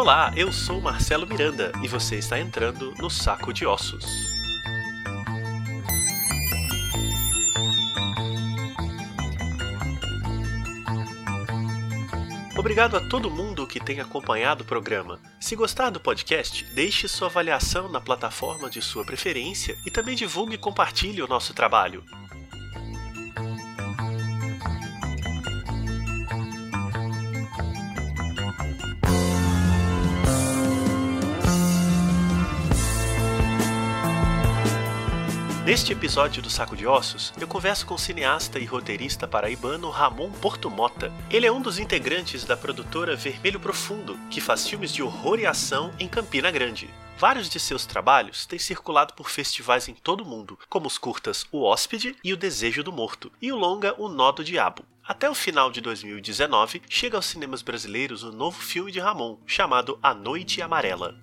Olá, eu sou Marcelo Miranda e você está entrando no Saco de Ossos. Obrigado a todo mundo que tem acompanhado o programa. Se gostar do podcast, deixe sua avaliação na plataforma de sua preferência e também divulgue e compartilhe o nosso trabalho. Neste episódio do Saco de Ossos, eu converso com o cineasta e roteirista paraibano Ramon Portumota. Ele é um dos integrantes da produtora Vermelho Profundo, que faz filmes de horror e ação em Campina Grande. Vários de seus trabalhos têm circulado por festivais em todo o mundo, como os curtas O Hóspede e O Desejo do Morto, e o longa O Nó do Diabo. Até o final de 2019, chega aos cinemas brasileiros o novo filme de Ramon, chamado A Noite Amarela.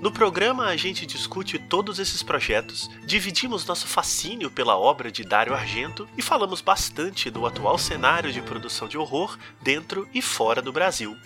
No programa a gente discute todos esses projetos, dividimos nosso fascínio pela obra de Dario Argento e falamos bastante do atual cenário de produção de horror dentro e fora do Brasil.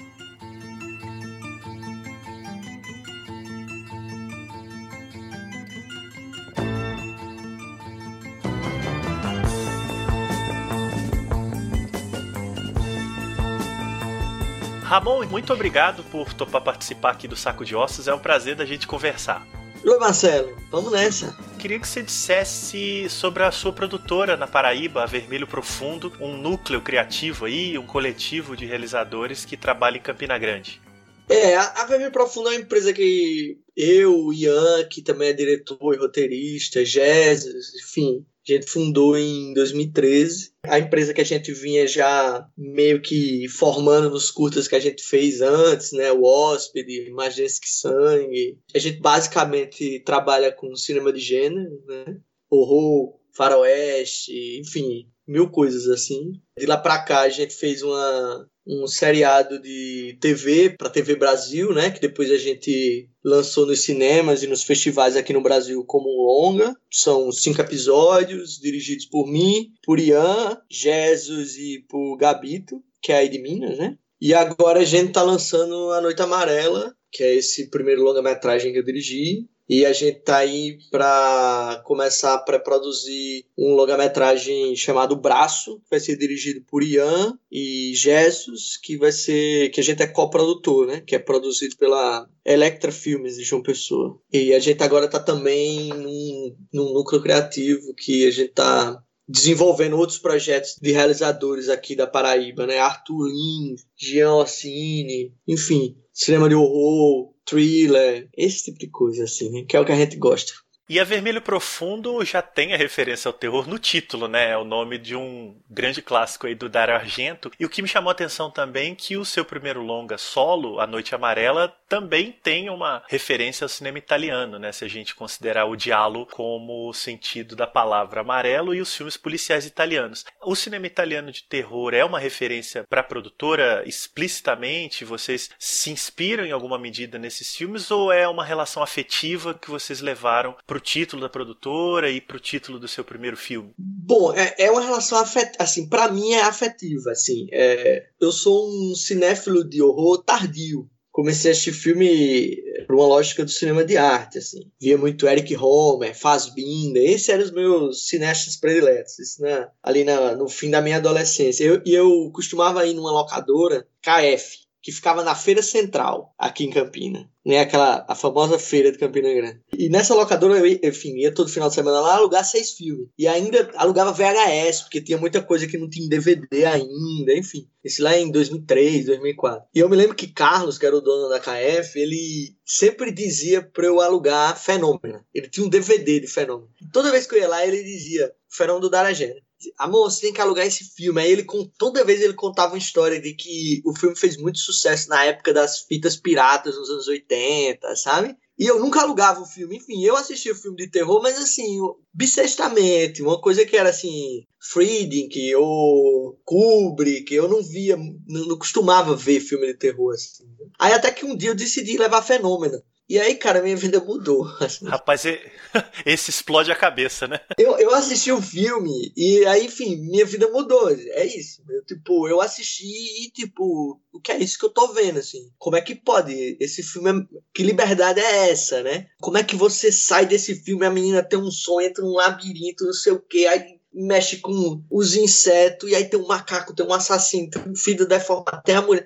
Ramon, muito obrigado por topar participar aqui do Saco de Ossos. É um prazer da gente conversar. Oi, Marcelo. Vamos nessa. Queria que você dissesse sobre a sua produtora na Paraíba, a Vermelho Profundo, um núcleo criativo aí, um coletivo de realizadores que trabalha em Campina Grande. É, a Vermelho Profundo é uma empresa que eu, Ian, que também é diretor e roteirista, Jesus, enfim, a gente fundou em 2013. A empresa que a gente vinha já meio que formando nos curtas que a gente fez antes, né? O Hóspede, Majestic Sangue. A gente basicamente trabalha com cinema de gênero, né? Horror, faroeste, enfim, mil coisas assim. De lá pra cá a gente fez uma, um seriado de TV para TV Brasil, né? Que depois a gente lançou nos cinemas e nos festivais aqui no Brasil como longa. São cinco episódios dirigidos por mim, por Ian, Jesus e por Gabito, que é aí de Minas, né? E agora a gente tá lançando A Noite Amarela, que é esse primeiro longa-metragem que eu dirigi, e a gente tá aí para começar a pré-produzir um longa-metragem chamado Braço, que vai ser dirigido por Ian e Jesus, que vai ser que a gente é coprodutor, né? Que é produzido pela Electra Filmes de João Pessoa. E a gente agora tá também num, num núcleo criativo que a gente tá desenvolvendo outros projetos de realizadores aqui da Paraíba, né? Arthur Lins, Jean Orsini, enfim, cinema de horror, thriller, esse tipo de coisa, assim, né? que é o que a gente gosta. E a Vermelho Profundo já tem a referência ao terror no título, né? É o nome de um grande clássico aí do Dario Argento. E o que me chamou a atenção também é que o seu primeiro longa solo, A Noite Amarela, também tem uma referência ao cinema italiano, né? Se a gente considerar o diálogo como o sentido da palavra amarelo e os filmes policiais italianos. O cinema italiano de terror é uma referência para a produtora explicitamente? Vocês se inspiram em alguma medida nesses filmes ou é uma relação afetiva que vocês levaram para pro título da produtora e pro título do seu primeiro filme? Bom, é, é uma relação afetiva, assim, para mim é afetiva, assim. É, eu sou um cinéfilo de horror tardio. Comecei a assistir filme por uma lógica do cinema de arte, assim. Via muito Eric Homer, Fassbinder, esses eram os meus cineastas prediletos, isso ali na, no fim da minha adolescência. Eu, e eu costumava ir numa locadora, KF, que ficava na Feira Central, aqui em Campina. Né, aquela a famosa feira de Campina Grande. E nessa locadora eu, enfim, ia todo final de semana lá alugar seis filmes. E ainda alugava VHS, porque tinha muita coisa que não tinha DVD ainda, enfim. Isso lá em 2003, 2004. E eu me lembro que Carlos, que era o dono da KF, ele sempre dizia para eu alugar Fenômeno. Ele tinha um DVD de Fenômeno. E toda vez que eu ia lá, ele dizia Fenômeno do Darajena amor, você tem que alugar esse filme. Aí ele, toda vez ele contava uma história de que o filme fez muito sucesso na época das fitas piratas nos anos 80, sabe? E eu nunca alugava o filme. Enfim, eu assistia o filme de terror, mas assim, bissextamente, uma coisa que era assim, Friedkin ou Kubrick, eu não via, não, não costumava ver filme de terror assim. Aí até que um dia eu decidi levar Fenômeno. E aí, cara, minha vida mudou. Assim. Rapaz, esse explode a cabeça, né? Eu, eu assisti o filme e aí, enfim, minha vida mudou. É isso. Eu, tipo, eu assisti e, tipo, o que é isso que eu tô vendo, assim? Como é que pode? Esse filme, é... que liberdade é essa, né? Como é que você sai desse filme, a menina tem um sonho, entra num labirinto, não sei o quê, aí mexe com os insetos, e aí tem um macaco, tem um assassino, tem um filho deformado, tem a mulher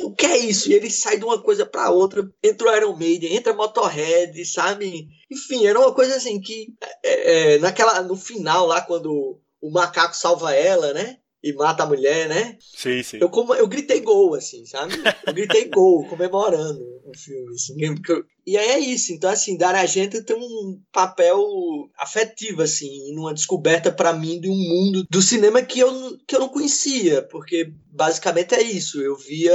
o que é isso? E ele sai de uma coisa para outra. Entra o Iron Maiden, entra Motorhead, sabe? Enfim, era uma coisa assim que é, é, naquela, no final lá, quando o macaco salva ela, né? E mata a mulher, né? Sim, sim. Eu, como, eu gritei gol, assim, sabe? Eu gritei gol, comemorando o filme. Assim, e aí é isso. Então, assim, Dar Argento tem um papel afetivo, assim, numa descoberta para mim de um mundo do cinema que eu, que eu não conhecia, porque basicamente é isso. Eu via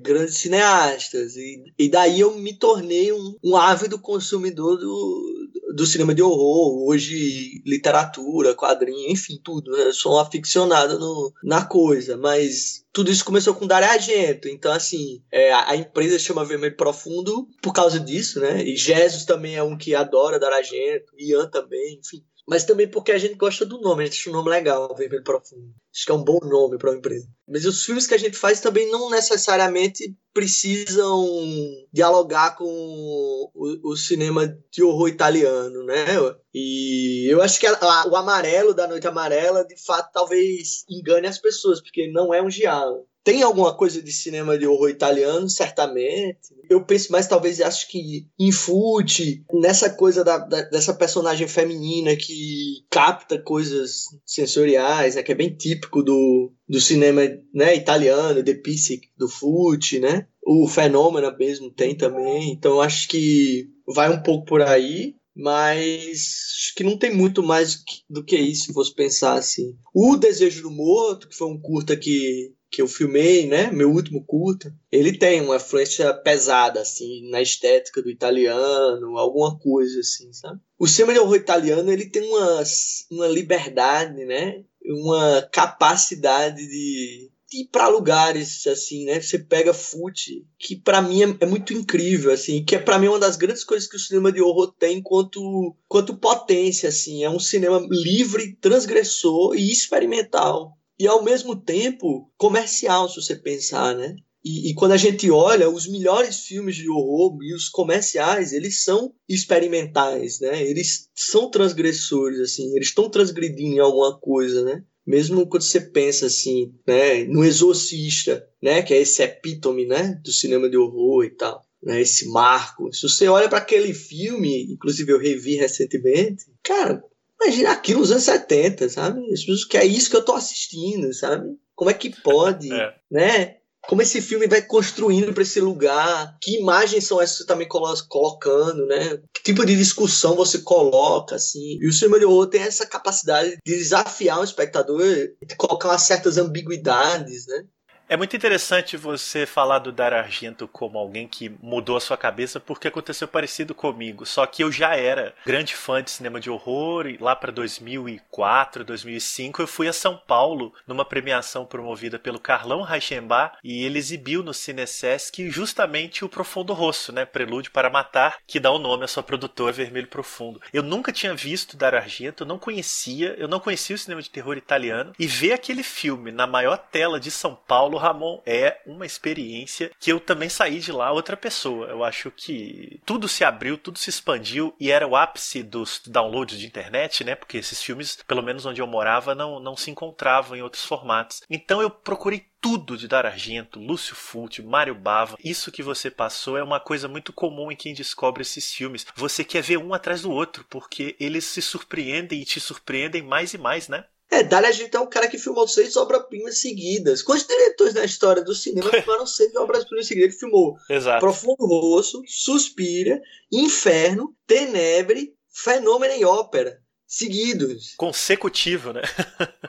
grandes cineastas e, e daí eu me tornei um, um ávido consumidor do, do cinema de horror, hoje literatura, quadrinho, enfim, tudo. Né? Eu sou um aficionado no, na coisa, mas tudo isso começou com Dario Argento. Então, assim, é, a, empresa chama Vermelho Profundo por causa disso, né? E Jesus também é um que adora Dario Argento, Ian também, enfim mas também porque a gente gosta do nome, a gente acha o nome legal, Vermelho Profundo. Acho que é um bom nome para uma empresa. Mas os filmes que a gente faz também não necessariamente precisam dialogar com o, o cinema de horror italiano, né? E eu acho que a, a, o amarelo da Noite Amarela, de fato, talvez engane as pessoas, porque não é um giallo. Tem alguma coisa de cinema de horror italiano, certamente. Eu penso mais, talvez, acho que em Fute, nessa coisa da, da, dessa personagem feminina que capta coisas sensoriais, né, que é bem típico do, do cinema né, italiano, de Pisic, do Fute, né? O Fenômeno mesmo tem também. Então, acho que vai um pouco por aí mas acho que não tem muito mais do que isso, se fosse pensar assim. O Desejo do Morto, que foi um curta que que eu filmei, né, meu último curta, ele tem uma influência pesada, assim, na estética do italiano, alguma coisa assim, sabe? O cinema de horror italiano, ele tem uma, uma liberdade, né, uma capacidade de, de ir para lugares, assim, né, você pega fute, que para mim é, é, muito incrível, assim, que é para mim uma das grandes coisas que o cinema de horror tem quanto, quanto potência, assim, é um cinema livre, transgressor e experimental e ao mesmo tempo comercial, se você pensar, né? E, e, quando a gente olha, os melhores filmes de horror e os comerciais, eles são experimentais, né? Eles são transgressores, assim, eles estão transgredindo em alguma coisa, né? Mesmo quando você pensa assim, né, no Exorcista, né, que é esse epítome, né, do cinema de horror e tal, né, esse marco. Se você olha para aquele filme, inclusive eu revi recentemente, cara, Imagina aquilo nos anos 70, sabe? Que é isso que eu tô assistindo, sabe? Como é que pode, é. né? Como esse filme vai construindo para esse lugar, que imagens são essas que você tá me colocando, né? Que tipo de discussão você coloca, assim. E o cinema de horror tem essa capacidade de desafiar o espectador, de colocar umas certas ambiguidades, né? É muito interessante você falar do Dar Argento como alguém que mudou a sua cabeça, porque aconteceu parecido comigo. Só que eu já era grande fã de cinema de horror e lá para 2004, 2005 eu fui a São Paulo numa premiação promovida pelo Carlão Reichenbach e ele exibiu no Cinesesc justamente o Profundo Rosso, né, Prelúdio para Matar, que dá o nome à sua produtora Vermelho Profundo. Eu nunca tinha visto Dar Argento, não conhecia, eu não conhecia o cinema de terror italiano e ver aquele filme na maior tela de São Paulo Ramon é uma experiência que eu também saí de lá outra pessoa. Eu acho que tudo se abriu, tudo se expandiu e era o ápice dos downloads de internet, né? Porque esses filmes, pelo menos onde eu morava, não, não se encontravam em outros formatos. Então eu procurei tudo de Dar Argento, Lúcio Fulci, Mário Bava. Isso que você passou é uma coisa muito comum em quem descobre esses filmes. Você quer ver um atrás do outro, porque eles se surpreendem e te surpreendem mais e mais, né? É, Dario Argento é um cara que filmou seis obras-primas seguidas. Quantos diretores na história do cinema filmaram seis obras-primas seguidas? Ele filmou Exato. Profundo Rosso, Suspira, Inferno, Tenebre, Fenômeno e Ópera. Seguidos. Consecutivo, né?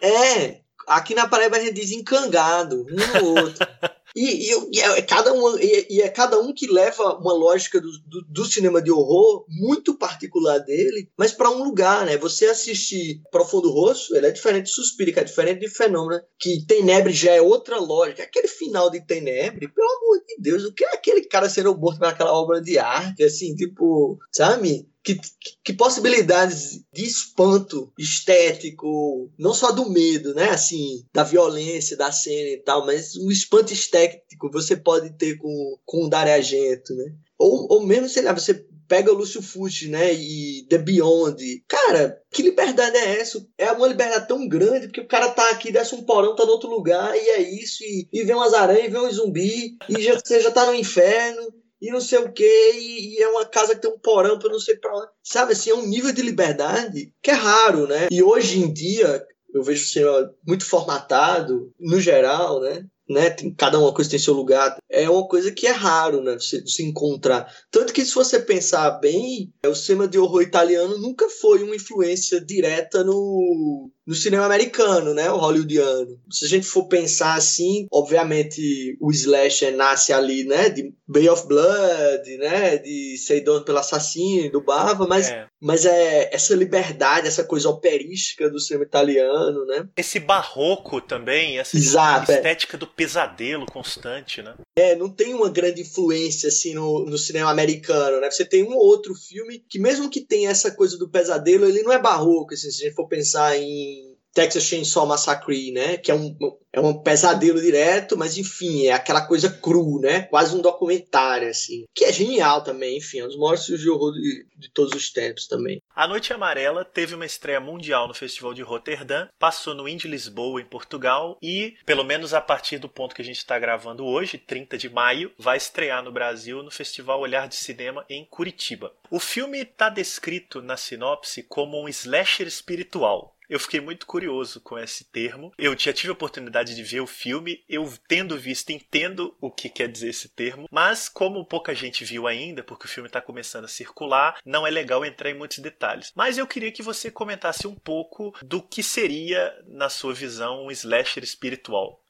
é. Aqui na Paraíba a gente diz encangado, um no outro. E, e, e, é cada um, e, e, é cada um que leva uma lógica do, do, do cinema de horror muito particular dele, mas para um lugar, né? Você assistir Profundo Rosto, ele é diferente de Suspiro, é diferente de Fenômeno, que Tenebre já é outra lógica. Aquele final de Tenebre, pelo amor de Deus, o que é aquele cara sendo morto naquela obra de arte, assim, tipo, sabe? Que, que, possibilidades de espanto estético, não só do medo, né? Assim, da violência da cena e tal, mas um espanto estético você pode ter com, com o Dario Argento, né? Ou, ou mesmo, sei lá, você pega o Lúcio Fucci, né, e The Beyond. Cara, que liberdade é essa? É uma liberdade tão grande, porque o cara tá aqui, desce um porão, tá no outro lugar, e é isso, e, e vê umas aranhas, vê um zumbi, e já, você já tá no inferno, e não sei o que, e, é uma casa que tem um porão pra não sei pra onde. Sabe, assim, é um nível de liberdade que é raro, né? E hoje em dia, eu vejo o cinema muito formatado, no geral, né? né? Tem, cada uma coisa tem seu lugar. É uma coisa que é raro, né? Se, se encontrar. Tanto que se você pensar bem, o cinema de horror italiano nunca foi uma influência direta no, no cinema americano, né? O hollywoodiano. Se a gente for pensar assim, obviamente o slasher nasce ali, né? De Bay of Blood, né? De Ser Dono pelo Assassino, do Bava, mas é. mas é essa liberdade, essa coisa operística do cinema italiano, né? Esse barroco também, essa Exato, é. estética é. do pesadelo constante, né? É, não tem uma grande influência assim no, no cinema americano, né? Você tem um ou outro filme que mesmo que tenha essa coisa do pesadelo, ele não é barroco, assim, se a gente for pensar em Texas Chainsaw Massacre, né? Que é um, é um pesadelo direto, mas enfim, é aquela coisa cru, né? Quase um documentário, assim. Que é genial também, enfim, é um dos maiores filmes de horror de, de, todos os tempos também. A Noite Amarela teve uma estreia mundial no Festival de Roterdã, passou no Indie Lisboa, em Portugal, e, pelo menos a partir do ponto que a gente está gravando hoje, 30 de maio, vai estrear no Brasil no Festival Olhar de Cinema em Curitiba. O filme está descrito na sinopse como um slasher espiritual eu fiquei muito curioso com esse termo. Eu já tive a oportunidade de ver o filme, eu tendo visto, entendo o que quer dizer esse termo, mas como pouca gente viu ainda, porque o filme está começando a circular, não é legal entrar em muitos detalhes. Mas eu queria que você comentasse um pouco do que seria, na sua visão, um slasher espiritual.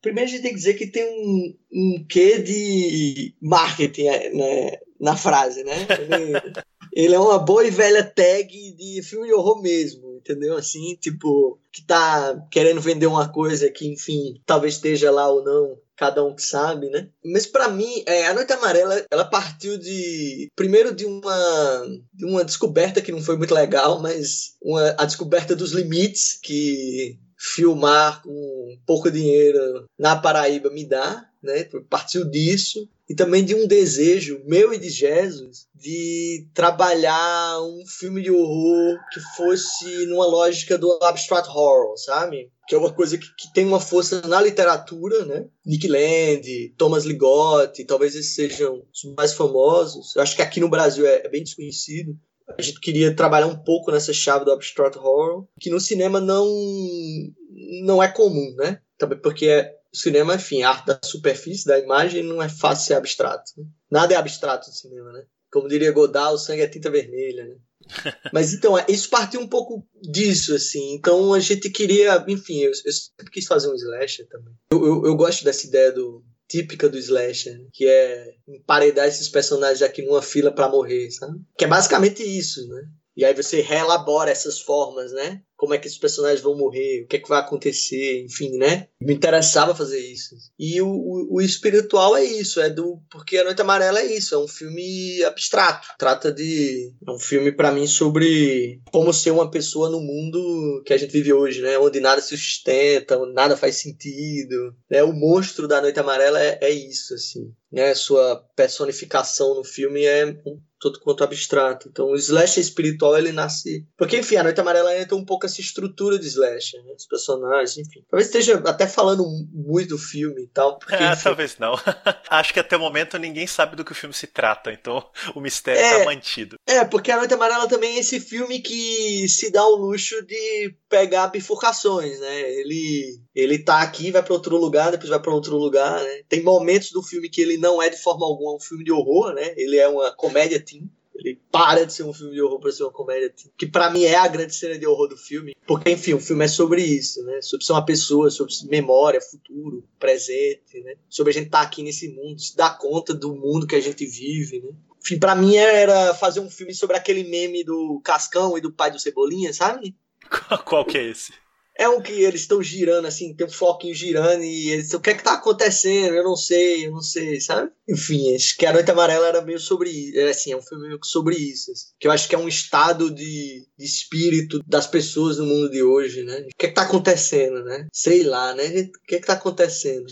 Primeiro a gente tem que dizer que tem um, um quê de marketing né, na frase, né? Ele, é uma boa e velha tag de filme de horror mesmo entendeu? Assim, tipo, que tá querendo vender uma coisa que, enfim, talvez esteja lá ou não, cada um que sabe, né? Mas para mim, é, a Noite Amarela, ela partiu de primeiro de uma de uma descoberta que não foi muito legal, mas uma, a descoberta dos limites que filmar com pouco dinheiro na Paraíba me dá, né? Partiu disso e também de um desejo meu e de Jesus de trabalhar um filme de horror que fosse numa lógica do abstract horror, sabe? Que é uma coisa que, que tem uma força na literatura, né? Nick Land, Thomas Ligotti, talvez esses sejam os mais famosos. Eu acho que aqui no Brasil é, é bem desconhecido. A gente queria trabalhar um pouco nessa chave do abstract horror, que no cinema não não é comum, né? Também porque é, o cinema, enfim, a arte da superfície, da imagem, não é fácil ser abstrato. Né? Nada é abstrato no cinema, né? Como diria Godard, o sangue é tinta vermelha, né? Mas então, é, isso partiu um pouco disso, assim. Então a gente queria, enfim, eu, eu sempre quis fazer um slasher também. Eu, eu, eu, gosto dessa ideia do típica do slasher, que é emparedar esses personagens aqui numa fila para morrer, sabe? Que é basicamente isso, né? E aí você reelabora essas formas, né? Como é que esses personagens vão morrer, o que é que vai acontecer, enfim, né? Me interessava fazer isso. E o, o, o, espiritual é isso, é do porque a Noite Amarela é isso, é um filme abstrato. Trata de é um filme para mim sobre como ser uma pessoa no mundo que a gente vive hoje, né? Onde nada se sustenta, onde nada faz sentido. Né? O monstro da Noite Amarela é, é isso, assim. Né? Sua personificação no filme é um tanto quanto abstrato. Então o slasher espiritual ele nasce. Porque, enfim, a Noite Amarela entra um pouco essa estrutura de slasher, né? Os personagens, enfim. Talvez esteja até falando muito do filme e tal. Porque, é, talvez não. Acho que até o momento ninguém sabe do que o filme se trata, então o mistério tá é, tá mantido. É, porque a Noite Amarela também é esse filme que se dá o luxo de pegar bifurcações, né? Ele, ele tá aqui, vai para outro lugar, depois vai para outro lugar, né? Tem momentos do filme que ele não é de forma alguma um filme de horror, né? Ele é uma comédia teen Ele para de ser um filme de horror para ser uma comédia, que para mim é a grande cena de horror do filme, porque enfim, o filme é sobre isso, né? Sobre ser uma pessoa, sobre memória, futuro, presente, né? Sobre a gente estar tá aqui nesse mundo, se dar conta do mundo que a gente vive, né? Enfim, pra mim era fazer um filme sobre aquele meme do Cascão e do pai do Cebolinha, sabe? Qual que é esse? É um que eles estão girando, assim, tem um floquinho girando e eles o que é que tá acontecendo? Eu não sei, eu não sei, sabe? Enfim, acho que A Noite Amarela era meio sobre isso, é, assim, é um filme meio sobre isso, assim, que eu acho que é um estado de, de espírito das pessoas no mundo de hoje, né? O que é que tá acontecendo, né? Sei lá, né? O que é que tá acontecendo?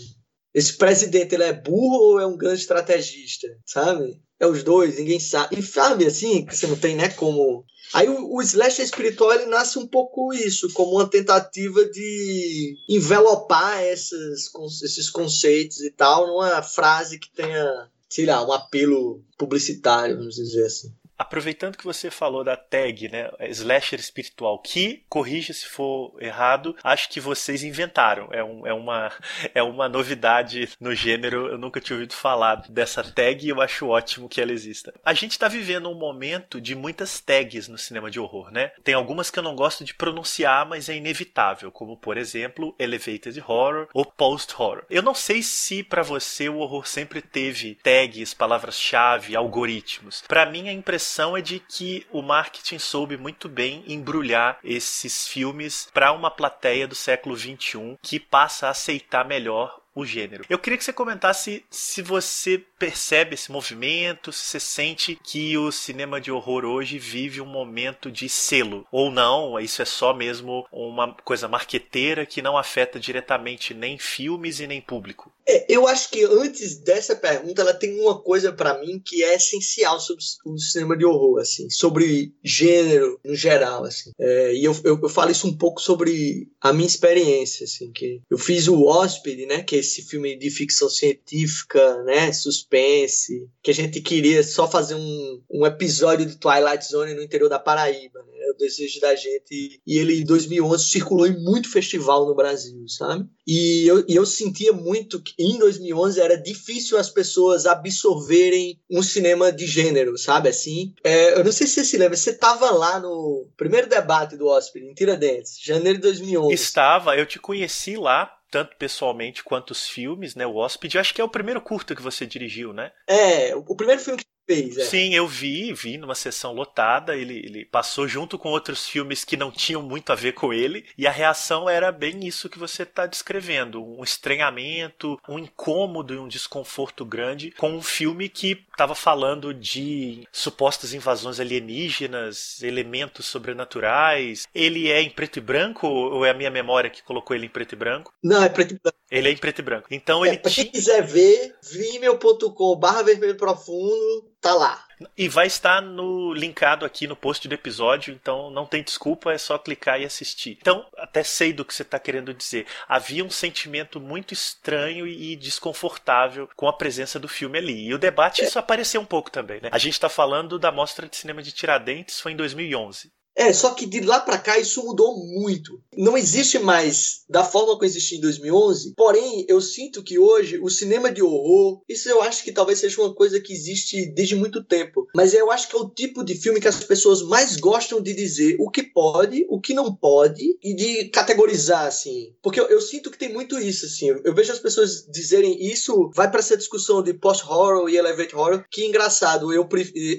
Esse presidente, ele é burro ou é um grande estrategista, sabe? É os dois, ninguém sabe. E sabe, assim, que você não tem, né, como Aí o, o espiritual ele nasce um pouco isso, como uma tentativa de envelopar esses, esses conceitos e tal numa frase que tenha, sei lá, um apelo publicitário, vamos dizer assim aproveitando que você falou da tag, né, slasher espiritual, que, corrija se for errado, acho que vocês inventaram. É, um, é, uma, é uma novidade no gênero, eu nunca tinha ouvido falar dessa tag e eu acho ótimo que ela exista. A gente está vivendo um momento de muitas tags no cinema de horror, né? Tem algumas que eu não gosto de pronunciar, mas é inevitável, como por exemplo, elevated horror ou post horror. Eu não sei se para você o horror sempre teve tags, palavras-chave, algoritmos. Para mim a impressão impressão é de que o marketing soube muito bem embrulhar esses filmes para uma plateia do século XXI que passa a aceitar melhor o gênero. Eu queria que você comentasse se você percebe esse movimento, se você sente que o cinema de horror hoje vive um momento de selo, ou não, isso é só mesmo uma coisa marqueteira que não afeta diretamente nem filmes e nem público. É, eu acho que antes dessa pergunta, ela tem uma coisa para mim que é essencial sobre o cinema de horror, assim, sobre gênero no geral, assim. É, e eu, eu, eu, falo isso um pouco sobre a minha experiência, assim, que eu fiz o Hóspede, né, que é esse filme de ficção científica, né, suspense, que a gente queria só fazer um, um episódio de Twilight Zone no interior da Paraíba, né, o desejo da gente. E ele, em 2011, circulou em muito festival no Brasil, sabe? E eu, e eu sentia muito que em 2011 era difícil as pessoas absorverem um cinema de gênero, sabe? Assim, é, eu não sei se você se lembra, você estava lá no primeiro debate do Hóspede, em Tiradentes, janeiro de 2011. Estava, eu te conheci lá tanto pessoalmente quanto os filmes, né? O Hóspede, acho que é o primeiro curto que você dirigiu, né? É, o primeiro filme que fez. É. Sim, eu vi, vi numa sessão lotada. Ele, ele passou junto com outros filmes que não tinham muito a ver com ele. E a reação era bem isso que você está descrevendo: um estranhamento, um incômodo e um desconforto grande com um filme que estava falando de supostas invasões alienígenas, elementos sobrenaturais. Ele é em preto e branco ou é a minha memória que colocou ele em preto e branco? Não, é preto e branco. Ele é em preto e branco. Então é, ele. Pra quem quiser ver, vimeo.com barra vermelho profundo tá lá. E vai estar no linkado aqui no post do episódio, então não tem desculpa, é só clicar e assistir. Então, até sei do que você está querendo dizer. Havia um sentimento muito estranho e desconfortável com a presença do filme ali. E o debate, isso apareceu um pouco também, né? A gente está falando da Mostra de Cinema de Tiradentes, foi em 2011. É, só que de lá para cá isso mudou muito. Não existe mais da forma que existia em 2011. Porém, eu sinto que hoje o cinema de horror, isso eu acho que talvez seja uma coisa que existe desde muito tempo. Mas eu acho que é o tipo de filme que as pessoas mais gostam de dizer o que pode, o que não pode e de categorizar assim. Porque eu, eu sinto que tem muito isso assim. Eu vejo as pessoas dizerem isso, vai para essa discussão de post-horror e elevate horror. Que engraçado, eu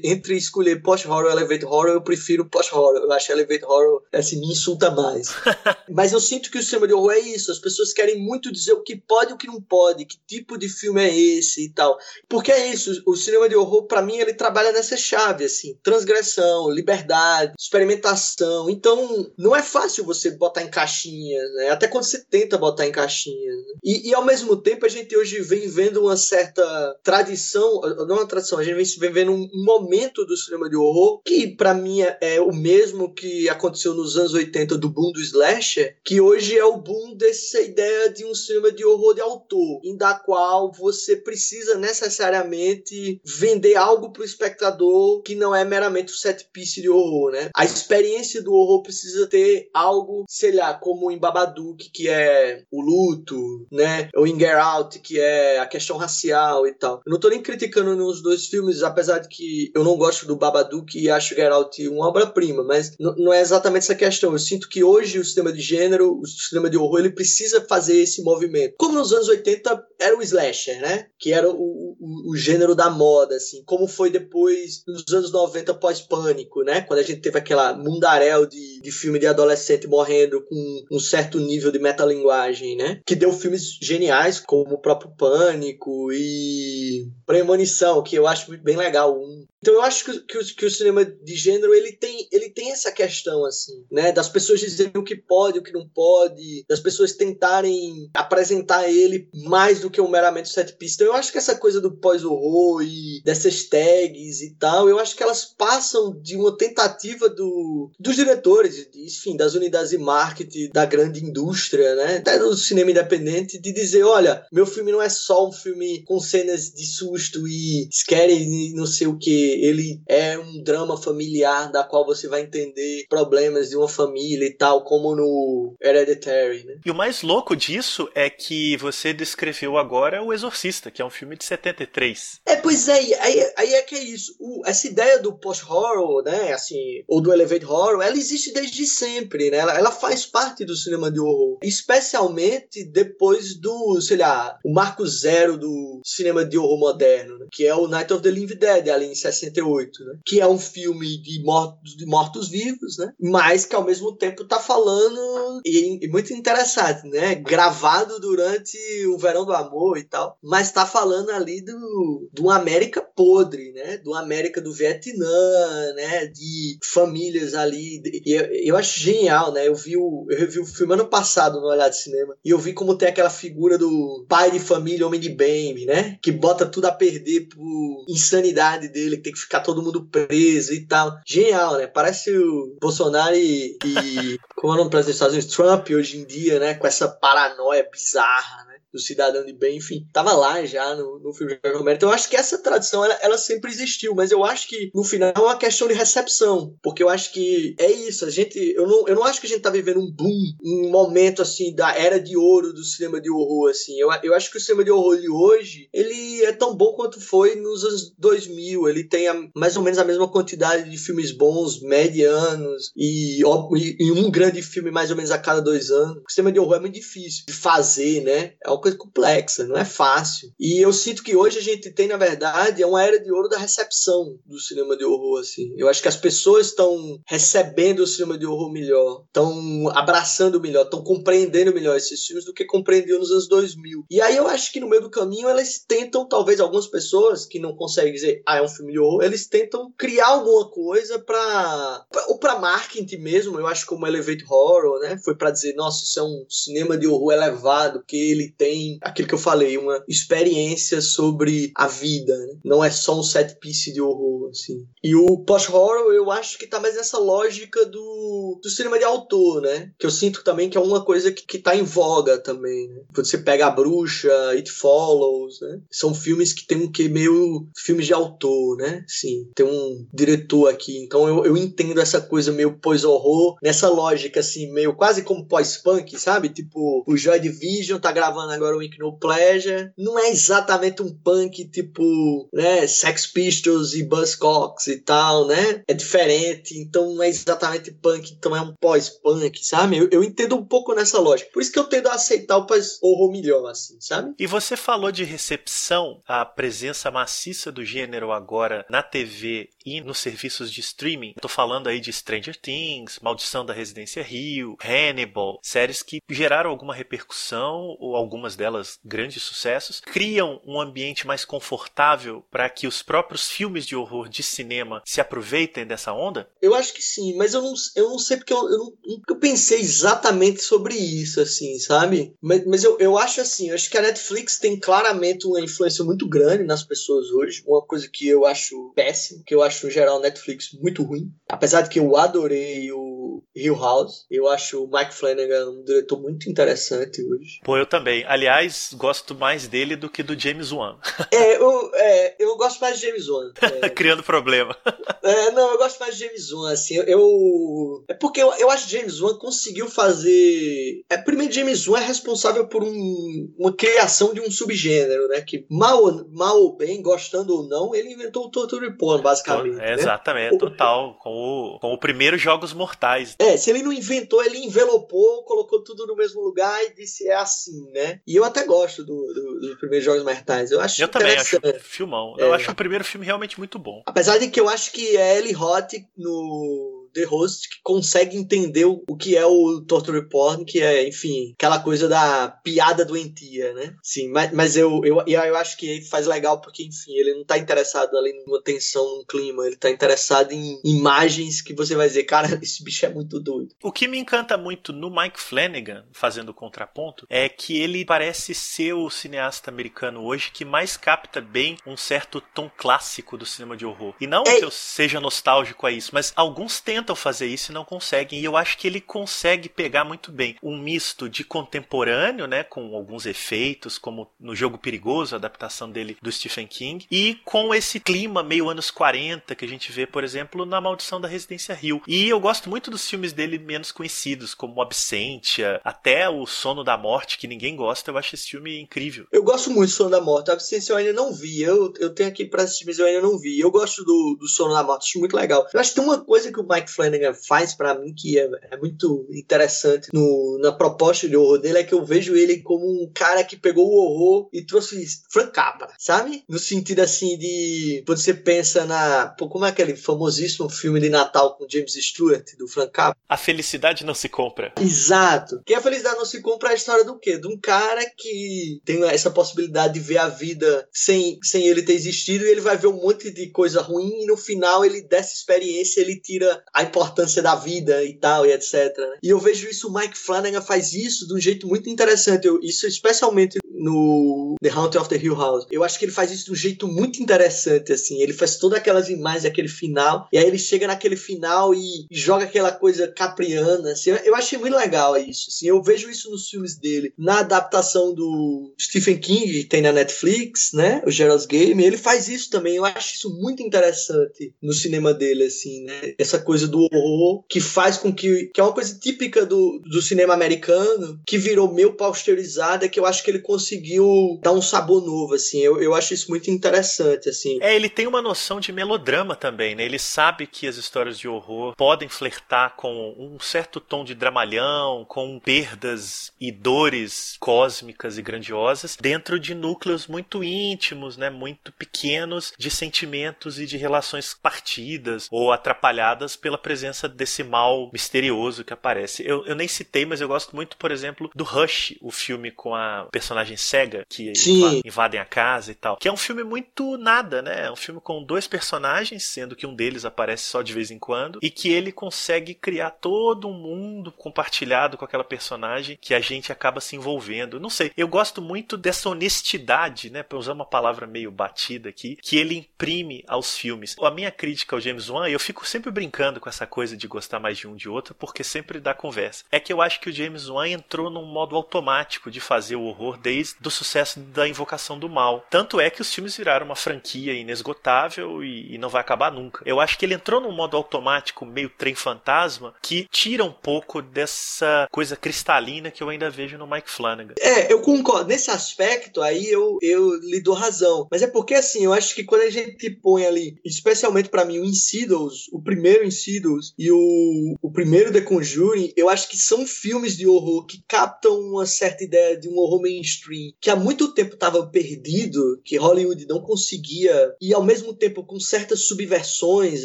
entre escolher post-horror e elevate horror, eu prefiro post-horror eu acho Elevate Horror, assim, me insulta mais. Mas eu sinto que o cinema de horror é isso. As pessoas querem muito dizer o que pode e o que não pode, que tipo de filme é esse e tal. Porque é isso, o cinema de horror, para mim, ele trabalha nessa chave, assim, transgressão, liberdade, experimentação. Então, não é fácil você botar em caixinhas, né? Até quando você tenta botar em caixinhas. Né? E, e, ao mesmo tempo, a gente hoje vem vendo uma certa tradição, não uma tradição, a gente vem vendo um momento do cinema de horror que, para mim, é, é o mesmo mesmo que aconteceu nos anos 80 do boom do slasher, que hoje é o boom dessa ideia de um cinema de horror de autor, em da qual você precisa necessariamente vender algo para o espectador que não é meramente o set piece de horror, né? A experiência do horror precisa ter algo, sei lá, como em Babadook, que é o luto, né? Ou em Get Out, que é a questão racial e tal. Eu não tô nem criticando nos dois filmes, apesar de que eu não gosto do Babadook e acho Get Out uma obra-prima, mas não é exatamente essa questão. Eu sinto que hoje o cinema de gênero, o cinema de horror, ele precisa fazer esse movimento. Como nos anos 80 era o slasher, né? Que era o, o, o gênero da moda, assim. Como foi depois, nos anos 90, pós-pânico, né? Quando a gente teve aquela mundaréu de, de filme de adolescente morrendo com um certo nível de metalinguagem, né? Que deu filmes geniais, como o próprio Pânico e Premonição, que eu acho bem legal. Um então eu acho que, que, o, que, o, cinema de gênero ele tem, ele tem essa questão assim, né, das pessoas dizerem o que pode, o que não pode, das pessoas tentarem apresentar ele mais do que um meramente set piece. Então eu acho que essa coisa do pós-horror e dessas tags e tal, eu acho que elas passam de uma tentativa do, dos diretores, enfim, das unidades de marketing da grande indústria, né, até do cinema independente, de dizer, olha, meu filme não é só um filme com cenas de susto e scary e não sei o que ele é um drama familiar da qual você vai entender problemas de uma família e tal, como no Hereditary, né? E o mais louco disso é que você descreveu agora O Exorcista, que é um filme de 73. É, pois é, aí, aí é que é isso. O, essa ideia do post-horror, né, assim, ou do elevate horror, ela existe desde sempre, né? Ela, ela faz parte do cinema de horror, especialmente depois do, sei lá, o marco zero do cinema de horror moderno, né? que é o Night of the Living Dead, ali em 60 68, né? Que é um filme de mortos, de mortos vivos, né? Mas que ao mesmo tempo tá falando e, e, muito interessante, né? Gravado durante o Verão do Amor e tal, mas tá falando ali do, do América podre, né? Do América do Vietnã, né? De famílias ali. E eu, eu acho genial, né? Eu vi o eu revi o filme ano passado no Olhar de Cinema e eu vi como tem aquela figura do pai de família, homem de bem, né? Que bota tudo a perder por insanidade dele, que tem que ficar todo mundo preso e tal. Genial, né? Parece o Bolsonaro e, e como é o nome presidente dos Estados Unidos? Trump hoje em dia, né? Com essa paranoia bizarra, né? do cidadão de bem, enfim, tava lá já no, no filme de Romero. Então eu acho que essa tradição ela, ela, sempre existiu, mas eu acho que no final é uma questão de recepção, porque eu acho que é isso, a gente, eu não, eu não acho que a gente tá vivendo um boom, um momento assim da era de ouro do cinema de horror assim. Eu, eu acho que o cinema de horror de hoje, ele é tão bom quanto foi nos anos 2000, ele tem a, mais ou menos a mesma quantidade de filmes bons, medianos e, e, e um grande filme mais ou menos a cada dois anos. O cinema de horror é muito difícil de fazer, né? É coisa complexa, não é fácil. E eu sinto que hoje a gente tem, na verdade, é uma era de ouro da recepção do cinema de horror, assim. Eu acho que as pessoas estão recebendo o cinema de horror melhor, estão abraçando melhor, estão compreendendo melhor esses filmes do que compreendiam nos anos 2000. E aí eu acho que no meio do caminho elas tentam, talvez algumas pessoas que não conseguem dizer, ah, é um filme de horror, eles tentam criar alguma coisa para ou para marketing mesmo, eu acho como Elevate Horror, né? Foi para dizer, nossa, isso é um cinema de horror elevado, que ele tem aquilo que eu falei, uma experiência sobre a vida. Né? Não é só um set piece de horror, assim. E o post-horror, eu acho que tá mais nessa lógica do, do cinema de autor, né? Que eu sinto também que é uma coisa que, que tá em voga também, né? Você pega A Bruxa, It Follows, né? São filmes que tem um que meio filmes de autor, né? Sim, tem um diretor aqui. Então eu, eu entendo essa coisa meio pós-horror, nessa lógica, assim, meio quase como pós-punk, sabe? Tipo, o Joy Division tá gravando agora o Ink No Pleasure. Não é exatamente um punk tipo, né, Sex Pistols e Buzzcocks e tal, né? É diferente, então não é exatamente punk, então é um pós-punk, sabe? Eu, eu, entendo um pouco nessa lógica. Por isso que eu tendo a aceitar o pós-horror melhor, assim, sabe? E você falou de recepção, a presença maciça do gênero agora na TV e nos serviços de streaming. Tô falando aí de Stranger Things, Maldição da Residência Rio, Hannibal, séries que geraram alguma repercussão ou algumas delas grandes sucessos, criam um ambiente mais confortável para que os próprios filmes de horror de cinema se aproveitem dessa onda? Eu acho que sim, mas eu não, eu não sei porque eu, eu nunca pensei exatamente sobre isso, assim, sabe? Mas, mas eu, eu acho assim, eu acho que a Netflix tem claramente uma influência muito grande nas pessoas hoje, uma coisa que eu acho acho péssimo, que eu acho, no geral, Netflix muito ruim. Apesar de que eu adorei o Hill House, eu acho o Mike Flanagan um diretor muito interessante hoje. Pô, eu também. Aliás, gosto mais dele do que do James Wan. é, eu, é, eu gosto mais de James Wan. É. Criando problema. É, não, eu gosto mais de James Wan, assim, eu... É porque eu, eu acho que James Wan conseguiu fazer... É, primeiro, James Wan é responsável por um, uma criação de um subgênero, né, que mal, mal ou bem, gostando ou não, ele inventou o Torture Porn, basicamente. É, né? Exatamente, total, com o, com o primeiro Jogos Mortais. É, se ele não inventou, ele envelopou, colocou tudo no mesmo lugar e disse é assim, né? E eu até gosto do, do, do primeiro Jogos Mortais, eu acho Eu também acho filmão, é. eu acho o primeiro filme realmente muito bom. Apesar de que eu acho que é Ellie Hot no The Host que consegue entender o, que é o torture porn, que é, enfim, aquela coisa da piada doentia, né? Sim, mas, mas eu, eu, eu acho que ele faz legal porque, enfim, ele não tá interessado ali numa tensão, num clima, ele tá interessado em imagens que você vai dizer, cara, esse bicho é muito doido. O que me encanta muito no Mike Flanagan, fazendo o contraponto, é que ele parece ser o cineasta americano hoje que mais capta bem um certo tom clássico do cinema de horror. E não é... que eu seja nostálgico a isso, mas alguns tentam tentam fazer isso e não conseguem. E eu acho que ele consegue pegar muito bem um misto de contemporâneo, né, com alguns efeitos, como no Jogo Perigoso, a adaptação dele do Stephen King, e com esse clima meio anos 40 que a gente vê, por exemplo, na Maldição da Residência Rio. E eu gosto muito dos filmes dele menos conhecidos, como Absentia, até o Sono da Morte, que ninguém gosta. Eu acho esse filme incrível. Eu gosto muito do Sono da Morte. Absentia eu ainda não vi. Eu, eu tenho aqui pra assistir, mas eu ainda não vi. Eu gosto do, do Sono da Morte, acho muito legal. Eu acho que tem uma coisa que o Mike Flanagan faz para mim que é, é, muito interessante no, na proposta de horror dele é que eu vejo ele como um cara que pegou o horror e trouxe Frank Capra, sabe? No sentido assim de quando você pensa na pô, como é aquele famosíssimo filme de Natal com James Stewart do Frank Capra? A felicidade não se compra. Exato. Que a felicidade não se compra é a história do quê? De um cara que tem essa possibilidade de ver a vida sem, sem ele ter existido e ele vai ver um monte de coisa ruim e no final ele dessa experiência ele tira a importância da vida e tal, e etc. Né? E eu vejo isso, o Mike Flanagan faz isso de um jeito muito interessante. Eu, isso especialmente no The Haunting of the Hill House. Eu acho que ele faz isso de um jeito muito interessante, assim. Ele faz todas aquelas imagens daquele final, e aí ele chega naquele final e, e joga aquela coisa capriana, assim. Eu achei muito legal isso, assim. Eu vejo isso nos filmes dele. Na adaptação do Stephen King, que tem na Netflix, né? O Gerald's Game, ele faz isso também. Eu acho isso muito interessante no cinema dele, assim, né? Essa coisa do horror que faz com que... que é uma coisa típica do, do cinema americano, que virou meio pasteurizada, que eu acho que ele conseguiu dar um sabor novo, assim. Eu, eu acho isso muito interessante, assim. É, ele tem uma noção de melodrama também, né? Ele sabe que as histórias de horror podem flertar com um certo tom de dramalhão, com perdas e dores cósmicas e grandiosas, dentro de núcleos muito íntimos, né? Muito pequenos de sentimentos e de relações partidas ou atrapalhadas pela presença desse mal misterioso que aparece. Eu, eu nem citei, mas eu gosto muito, por exemplo, do Rush, o filme com a personagem cega que Sim. invadem a casa e tal. Que é um filme muito nada, né? É um filme com dois personagens, sendo que um deles aparece só de vez em quando, e que ele consegue criar todo um mundo compartilhado com aquela personagem que a gente acaba se envolvendo. Não sei, eu gosto muito dessa honestidade, né? Pra usar uma palavra meio batida aqui, que ele imprime aos filmes. A minha crítica ao James Wan, eu fico sempre brincando com essa coisa de gostar mais de um de outro, porque sempre dá conversa. É que eu acho que o James Wan entrou num modo automático de fazer o horror desde o sucesso da Invocação do Mal. Tanto é que os filmes viraram uma franquia inesgotável e, e não vai acabar nunca. Eu acho que ele entrou num modo automático, meio trem fantasma, que tira um pouco dessa coisa cristalina que eu ainda vejo no Mike Flanagan. É, eu concordo. Nesse aspecto aí eu, eu lhe dou razão. Mas é porque assim, eu acho que quando a gente põe ali, especialmente para mim, o Insidious, o primeiro Insidious e o, o primeiro The Conjuring, eu acho que são filmes de horror que captam uma certa ideia de um horror mainstream que há muito tempo estava perdido, que Hollywood não conseguia, e ao mesmo tempo com certas subversões,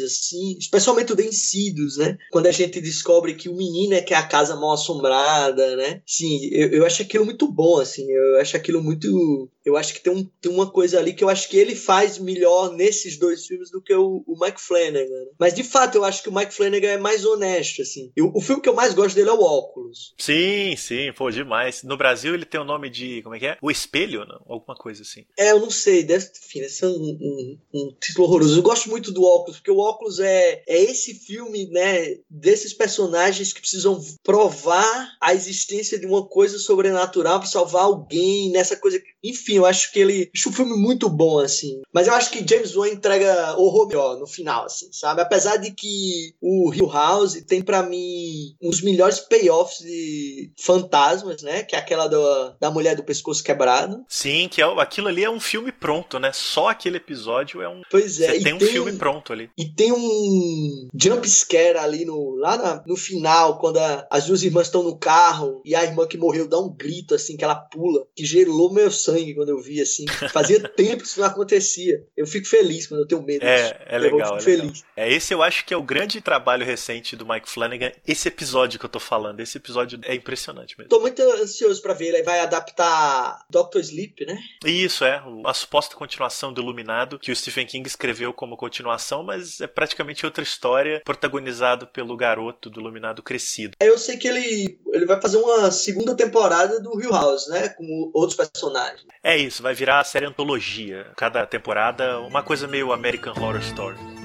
assim, especialmente o né? Quando a gente descobre que o menino é que é a casa mal assombrada, né? Sim, eu, eu acho aquilo muito bom, assim, eu acho aquilo muito eu acho que tem, um, tem uma coisa ali que eu acho que ele faz melhor nesses dois filmes do que o, o Mike Flanagan. Né? Mas de fato, eu acho que o Mike Flanagan é mais honesto, assim. Eu, o filme que eu mais gosto dele é o Óculos. Sim, sim, pô, demais. No Brasil ele tem o nome de, como é que é? O Espelho, não? alguma coisa assim. É, eu não sei, deve, enfim, deve ser um, um, um título horroroso. Eu gosto muito do Óculos, porque o Óculos é, é esse filme, né, desses personagens que precisam provar a existência de uma coisa sobrenatural para salvar alguém, nessa coisa. Enfim, eu acho que ele. Acho um filme muito bom, assim. Mas eu acho que James Wan entrega horror melhor no final, assim, sabe? Apesar de que o Hill House tem para mim uns melhores payoffs de fantasmas, né? Que é aquela do, da mulher do pescoço quebrado. Sim, que é, aquilo ali é um filme pronto, né? Só aquele episódio é um. Pois é. Você tem um tem, filme pronto ali. E tem um jump scare ali no, lá na, no final, quando a, as duas irmãs estão no carro e a irmã que morreu dá um grito, assim, que ela pula, que gelou meu sangue quando eu vi, assim. Fazia tempo que isso não acontecia. Eu fico feliz quando eu tenho medo. É, disso. é legal. Eu fico é feliz. Legal. É, esse eu acho que é o grande trabalho recente do Mike Flanagan. Esse episódio que eu tô falando, esse episódio é impressionante mesmo. Tô muito ansioso para ver. Ele vai adaptar Doctor Sleep, né? Isso, é. A suposta continuação do Iluminado, que o Stephen King escreveu como continuação, mas é praticamente outra história, protagonizado pelo garoto do Iluminado crescido. Eu sei que ele, ele vai fazer uma segunda temporada do Hill House, né? Com outros personagens. É isso, vai virar a série antologia. Cada temporada, uma coisa meio American Horror Story.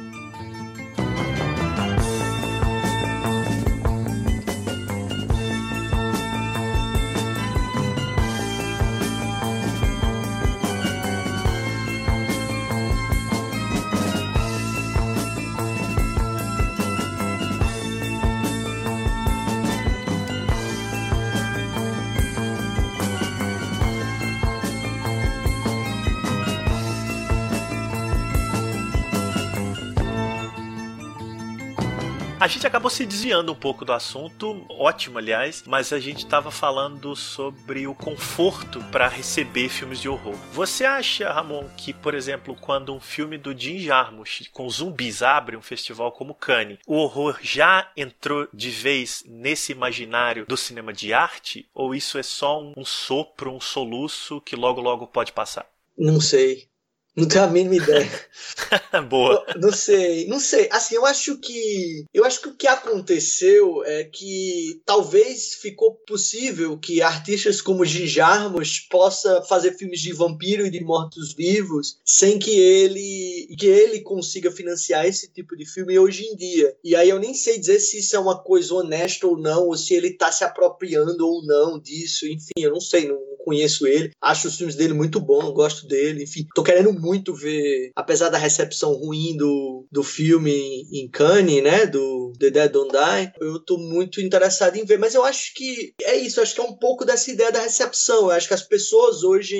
A gente acabou se desviando um pouco do assunto, ótimo aliás, mas a gente estava falando sobre o conforto para receber filmes de horror. Você acha, Ramon, que, por exemplo, quando um filme do Jim Jarmusch com zumbis abre um festival como Cannes, o horror já entrou de vez nesse imaginário do cinema de arte? Ou isso é só um, um sopro, um soluço que logo logo pode passar? Não sei. Não tenho a mínima ideia. Boa. Não sei, não sei. Assim, eu acho que. Eu acho que o que aconteceu é que talvez ficou possível que artistas como Gijarmos possa fazer filmes de vampiro e de mortos-vivos sem que ele. que ele consiga financiar esse tipo de filme hoje em dia. E aí eu nem sei dizer se isso é uma coisa honesta ou não, ou se ele está se apropriando ou não disso. Enfim, eu não sei, não conheço ele. Acho os filmes dele muito bons, gosto dele. Enfim, tô querendo muito ver, apesar da recepção ruim do, do filme em Cannes, né? Do The Dead Don't Die, eu tô muito interessado em ver. Mas eu acho que é isso, acho que é um pouco dessa ideia da recepção. Eu acho que as pessoas hoje,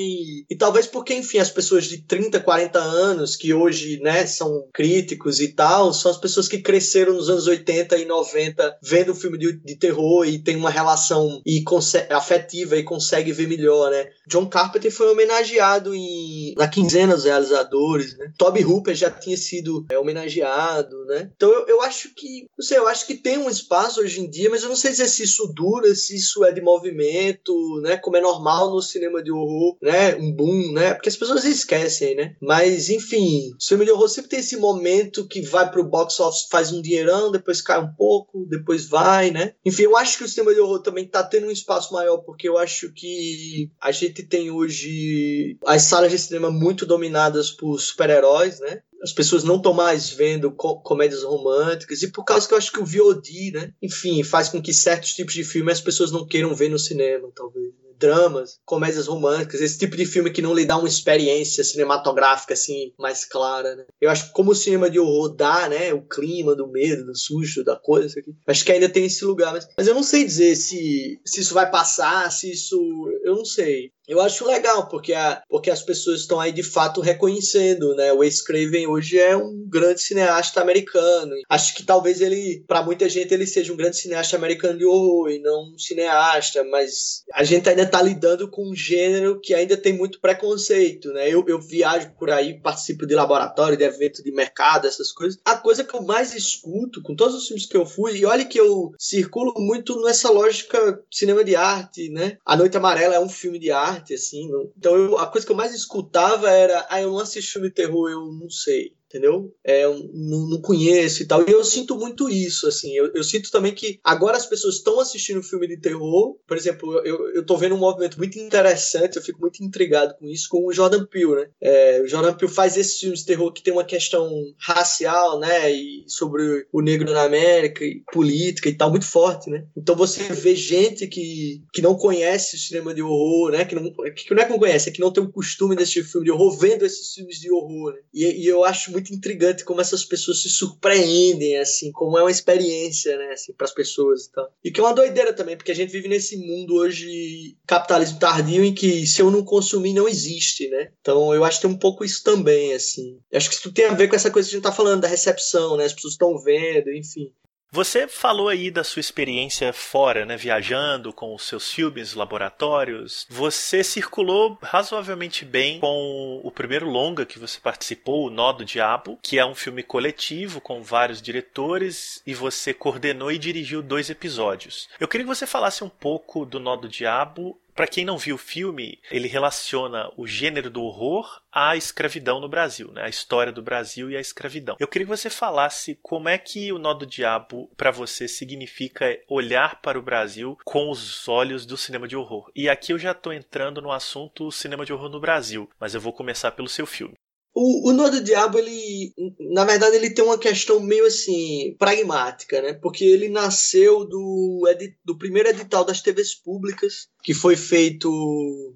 e talvez porque, enfim, as pessoas de 30, 40 anos, que hoje, né, são críticos e tal, são as pessoas que cresceram nos anos 80 e 90 vendo filme de, de terror e tem uma relação e afetiva e consegue ver melhor, né? John Carpenter foi homenageado em, na quinzena dos realizadores, né? Toby Hooper já tinha sido é, homenageado, né? Então eu, eu acho que, não sei, eu acho que tem um espaço hoje em dia, mas eu não sei se isso dura, se isso é de movimento, né? Como é normal no cinema de horror, né? Um boom, né? Porque as pessoas esquecem, né? Mas, enfim, o cinema de horror sempre tem esse momento que vai pro box office, faz um dinheirão, depois cai um pouco, depois vai, né? Enfim, eu acho que o cinema de horror também tá tendo um espaço maior, porque eu acho que a gente tem hoje as salas de cinema muito dominadas por super-heróis, né? As pessoas não estão mais vendo co comédias românticas, e por causa que eu acho que o VOD, né? Enfim, faz com que certos tipos de filme as pessoas não queiram ver no cinema, talvez dramas, comédias românticas, esse tipo de filme que não lhe dá uma experiência cinematográfica assim mais clara, né? Eu acho que como o cinema de horror dá, né, o clima do medo, do susto, da coisa aqui, acho que ainda tem esse lugar, mas, mas eu não sei dizer se, se isso vai passar, se isso, eu não sei. Eu acho legal, porque, a, porque as pessoas estão aí de fato reconhecendo, né? O Wes Craven hoje é um grande cineasta americano. Acho que talvez ele, para muita gente, ele seja um grande cineasta americano de horror e não um cineasta, mas a gente ainda tá lidando com um gênero que ainda tem muito preconceito, né? Eu, eu viajo por aí, participo de laboratório, de evento de mercado, essas coisas. A coisa que eu mais escuto, com todos os filmes que eu fui, e olha que eu circulo muito nessa lógica cinema de arte, né? A Noite Amarela é um filme de arte assim. Não... Então eu, a coisa que eu mais escutava era, ah, eu não assisto filme de terror, eu não sei. Entendeu? É, não, não, conheço e tal. E eu sinto muito isso, assim. Eu, eu sinto também que agora as pessoas estão assistindo filme de terror. Por exemplo, eu, eu tô vendo um movimento muito interessante, eu fico muito intrigado com isso, com o Jordan Peele, né? É, o Jordan Peele faz esses filmes de terror que tem uma questão racial, né? E sobre o negro na América, e política e tal, muito forte, né? Então você vê gente que, que não conhece o cinema de horror, né? Que não, que não é que não conhece, é que não tem o costume de assistir filme de horror, vendo esses filmes de horror, né? E, e eu acho muito intrigante como essas pessoas se surpreendem, assim, como é uma experiência, né? Assim, para as pessoas e tal. E que é uma doideira também, porque a gente vive nesse mundo hoje capitalismo tardio em que se eu não consumir não existe, né? Então eu acho que tem um pouco isso também, assim. Eu acho que isso tem a ver com essa coisa que a gente tá falando da recepção, né? As pessoas estão vendo, enfim. Você falou aí da sua experiência fora, né, viajando com os seus filmes, laboratórios. Você circulou razoavelmente bem com o primeiro longa que você participou, O Nó do Diabo, que é um filme coletivo com vários diretores e você coordenou e dirigiu dois episódios. Eu queria que você falasse um pouco do Nó do Diabo para quem não viu o filme, ele relaciona o gênero do horror à escravidão no Brasil, né? a história do Brasil e a escravidão. Eu queria que você falasse como é que o Nó do Diabo, para você, significa olhar para o Brasil com os olhos do cinema de horror. E aqui eu já estou entrando no assunto cinema de horror no Brasil, mas eu vou começar pelo seu filme. O, o Nó do Diabo, ele, na verdade, ele tem uma questão meio assim, pragmática, né? Porque ele nasceu do, do primeiro edital das TVs públicas, que foi feito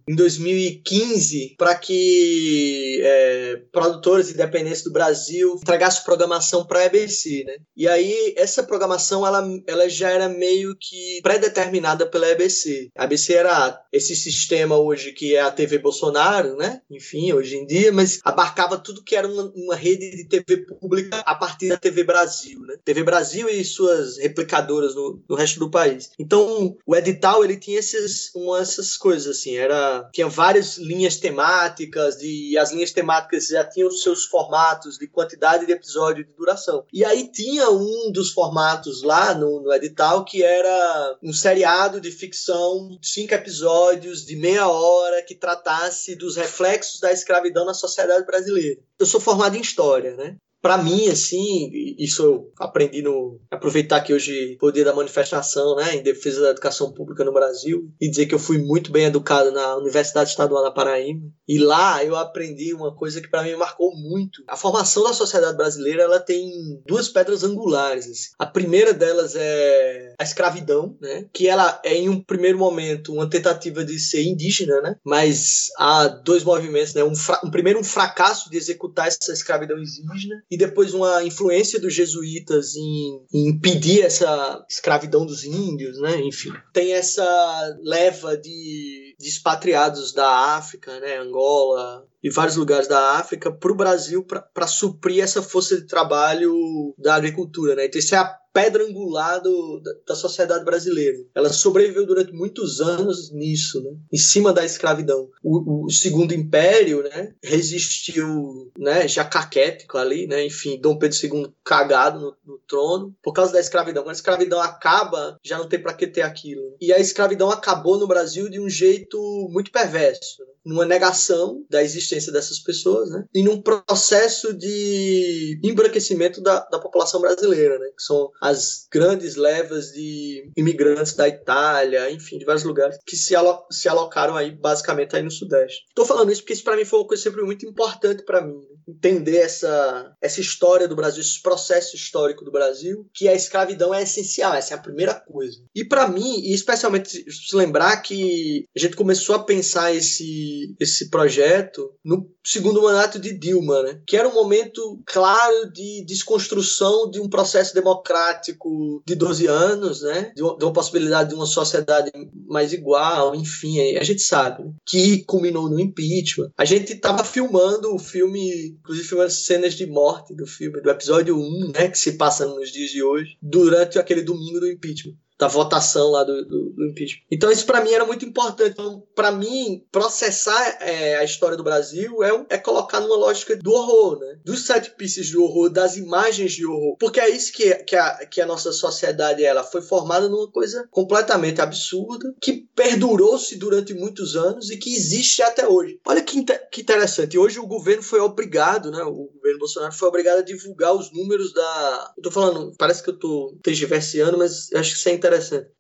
em 2015 para que é, produtores independentes do Brasil entregassem programação para a EBC, né? E aí essa programação ela, ela já era meio que pré-determinada pela EBC. A EBC era esse sistema hoje que é a TV Bolsonaro, né? Enfim, hoje em dia, mas abarcava tudo que era uma, uma rede de TV pública a partir da TV Brasil, né? TV Brasil e suas replicadoras no, no resto do país. Então o edital ele tinha esses uma, essas coisas, assim. Era, tinha várias linhas temáticas e as linhas temáticas já tinham seus formatos de quantidade de episódio de duração. E aí tinha um dos formatos lá no, no edital que era um seriado de ficção, cinco episódios de meia hora que tratasse dos reflexos da escravidão na sociedade brasileira. Eu sou formado em história, né? Para mim, assim, isso eu aprendi no. Aproveitar que hoje dia da manifestação, né, em defesa da educação pública no Brasil, e dizer que eu fui muito bem educado na Universidade Estadual da Paraíba. E lá eu aprendi uma coisa que para mim marcou muito. A formação da sociedade brasileira ela tem duas pedras angulares. Assim. A primeira delas é a escravidão, né, que ela é em um primeiro momento uma tentativa de ser indígena, né, mas há dois movimentos, né, um, um primeiro um fracasso de executar essa escravidão indígena e depois uma influência dos jesuítas em, em impedir essa escravidão dos índios, né? Enfim, tem essa leva de, de expatriados da África, né? Angola, e vários lugares da África para o Brasil para suprir essa força de trabalho da agricultura, né? Então isso é a pedra angular do, da, da, sociedade brasileira. Ela sobreviveu durante muitos anos nisso, né? em cima da escravidão. O, o segundo império né, resistiu né, já caquético ali, né? enfim, Dom Pedro II cagado no, no trono por causa da escravidão. Quando a escravidão acaba, já não tem para que ter aquilo. E a escravidão acabou no Brasil de um jeito muito perverso. Né? Numa negação da existência dessas pessoas, né? E num processo de embranquecimento da, da população brasileira, né? Que são as grandes levas de imigrantes da Itália, enfim, de vários lugares, que se, alo se alocaram aí, basicamente, aí no Sudeste. Estou falando isso porque isso para mim foi uma coisa sempre muito importante para mim, né? Entender essa, essa história do Brasil, esse processo histórico do Brasil, que a escravidão é essencial, essa é a primeira coisa. E para mim, e especialmente se lembrar que a gente começou a pensar esse esse, projeto no segundo mandato de Dilma, né? que era um momento claro de desconstrução de um processo democrático de 12 anos, né? de, uma, de uma possibilidade de uma sociedade mais igual, enfim, a gente sabe, né? que culminou no impeachment. A gente estava filmando o filme, inclusive filmando cenas de morte do filme, do episódio 1, né? que se passa nos dias de hoje, durante aquele domingo do impeachment da votação lá do, do, do impeachment. Então isso para mim era muito importante. Então, para mim, processar é, a história do Brasil é, é colocar numa lógica do horror, né? Dos sete pieces de horror, das imagens de horror. Porque é isso que, que, a, que a nossa sociedade ela foi formada numa coisa completamente absurda, que perdurou-se durante muitos anos e que existe até hoje. Olha que, que interessante. Hoje o governo foi obrigado, né? O governo Bolsonaro foi obrigado a divulgar os números da. Eu tô falando, parece que eu tô tergiversando, mas acho que isso é interessante.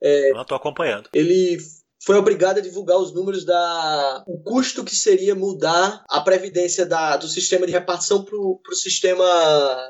É, eu tô acompanhando. Ele foi obrigado a divulgar os números da o custo que seria mudar a previdência da, do sistema de repartição para o sistema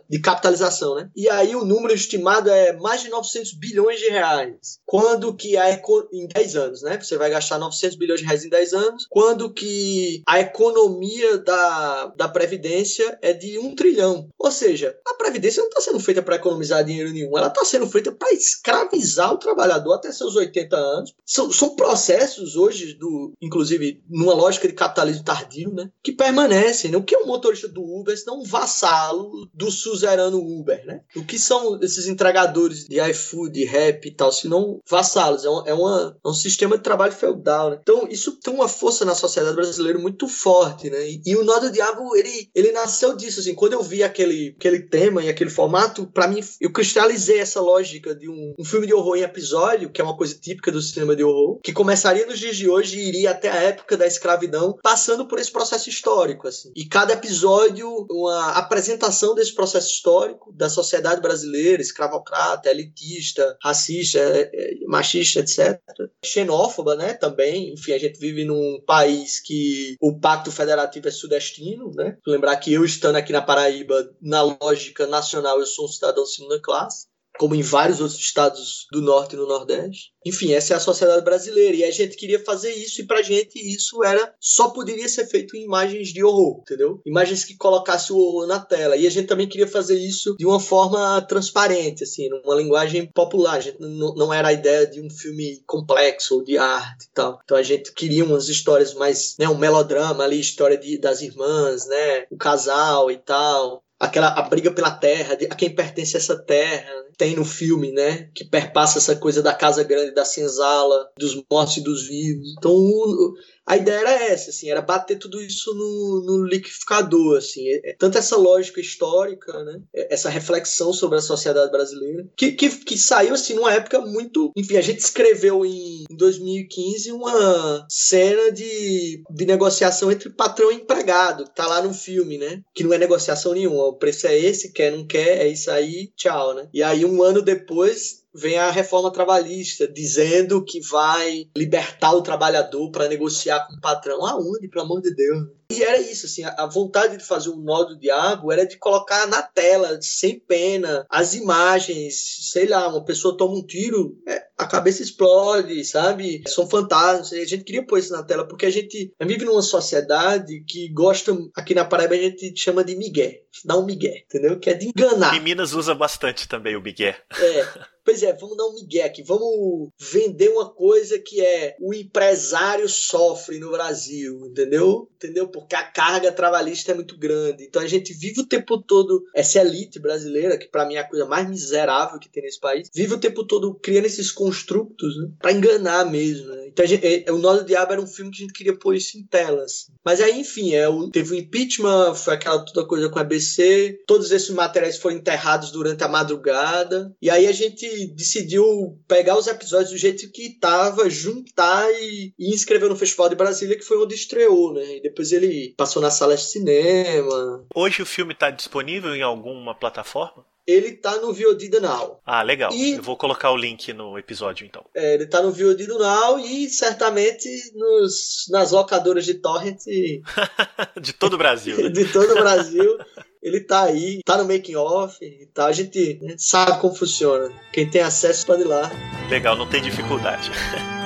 de capitalização, né? E aí o número estimado é mais de 900 bilhões de reais. Quando que a em 10 anos, né? Você vai gastar 900 bilhões de reais em 10 anos, quando que a economia da, da previdência é de um trilhão. Ou seja, a previdência não está sendo feita para economizar dinheiro nenhum, ela está sendo feita para escravizar o trabalhador até seus 80 anos. São, são processos hoje, do, inclusive numa lógica de capitalismo tardio, né, que permanecem. Né? O que é um motorista do Uber se não um vassalo do suzerano Uber? Né? O que são esses entregadores de iFood, rap e tal, se não vassalos? É, um, é, uma, é um sistema de trabalho feudal. Né? Então, isso tem uma força na sociedade brasileira muito forte. Né? E, e o Nó do Diabo, ele, ele nasceu disso. Assim, quando eu vi aquele, aquele tema e aquele formato, para mim, eu cristalizei essa lógica de um, um filme de horror em episódio, que é uma coisa típica do cinema de horror, que começaria nos dias de hoje e iria até a época da escravidão, passando por esse processo histórico, assim. E cada episódio, uma apresentação desse processo histórico da sociedade brasileira, escravocrata, elitista, racista, é, é, machista, etc. Xenófoba, né, também. Enfim, a gente vive num país que o pacto federativo é sudestino, né? Lembrar que eu estando aqui na Paraíba, na lógica nacional, eu sou um cidadão segunda classe como em vários outros estados do norte e no nordeste. Enfim, essa é a sociedade brasileira e a gente queria fazer isso e pra gente isso era só poderia ser feito em imagens de horror, entendeu? Imagens que colocassem o horror na tela. E a gente também queria fazer isso de uma forma transparente, assim, numa linguagem popular. Gente não, não era a ideia de um filme complexo ou de arte e tal. Então a gente queria umas histórias mais, né, um melodrama ali, história de, das irmãs, né, o casal e tal aquela a briga pela terra, a quem pertence essa terra, tem no filme, né? Que perpassa essa coisa da casa grande, da senzala, dos mortos e dos vivos. Então, a ideia era essa, assim, era bater tudo isso no, no liquidificador, assim, é, é, tanto essa lógica histórica, né, é, essa reflexão sobre a sociedade brasileira, que, que, que saiu, assim, numa época muito, enfim, a gente escreveu em, em 2015 uma cena de, de negociação entre patrão e empregado, que tá lá no filme, né, que não é negociação nenhuma, o preço é esse, quer, não quer, é isso aí, tchau, né, e aí um ano depois vem a reforma trabalhista dizendo que vai libertar o trabalhador para negociar com o patrão. Aonde, pelo amor de Deus? E era isso, assim, a vontade de fazer um nó do diabo era de colocar na tela, sem pena, as imagens, sei lá, uma pessoa toma um tiro, é, a cabeça explode, sabe? São fantasmas. A gente queria pôr isso na tela porque a gente vive numa sociedade que gosta, aqui na Paraíba a gente chama de migué, dá um migué, entendeu? Que é de enganar. E Minas usa bastante também o migué. É. Pois é, vamos dar um migué aqui, vamos vender uma coisa que é o empresário sofre no Brasil, entendeu? Entendeu? Porque a carga trabalhista é muito grande. Então a gente vive o tempo todo, essa elite brasileira, que para mim é a coisa mais miserável que tem nesse país, vive o tempo todo criando esses construtos, né? Pra enganar mesmo, né? Então gente, é, o Nó do Diabo era um filme que a gente queria pôr isso em telas. Mas aí, enfim, é, teve o impeachment, foi aquela toda coisa com a ABC, todos esses materiais foram enterrados durante a madrugada, e aí a gente decidiu pegar os episódios do jeito que estava, juntar e, e inscrever no Festival de Brasília, que foi onde estreou, né? E depois ele passou na sala de cinema. Hoje o filme está disponível em alguma plataforma? ele tá no VOD Now. Ah, legal. E, Eu vou colocar o link no episódio, então. É, ele tá no VOD Now e certamente nos, nas locadoras de torrent... de todo o Brasil. Né? de todo o Brasil. ele tá aí, tá no making off tá. A gente, a gente sabe como funciona. Quem tem acesso pode ir lá. Legal, não tem dificuldade.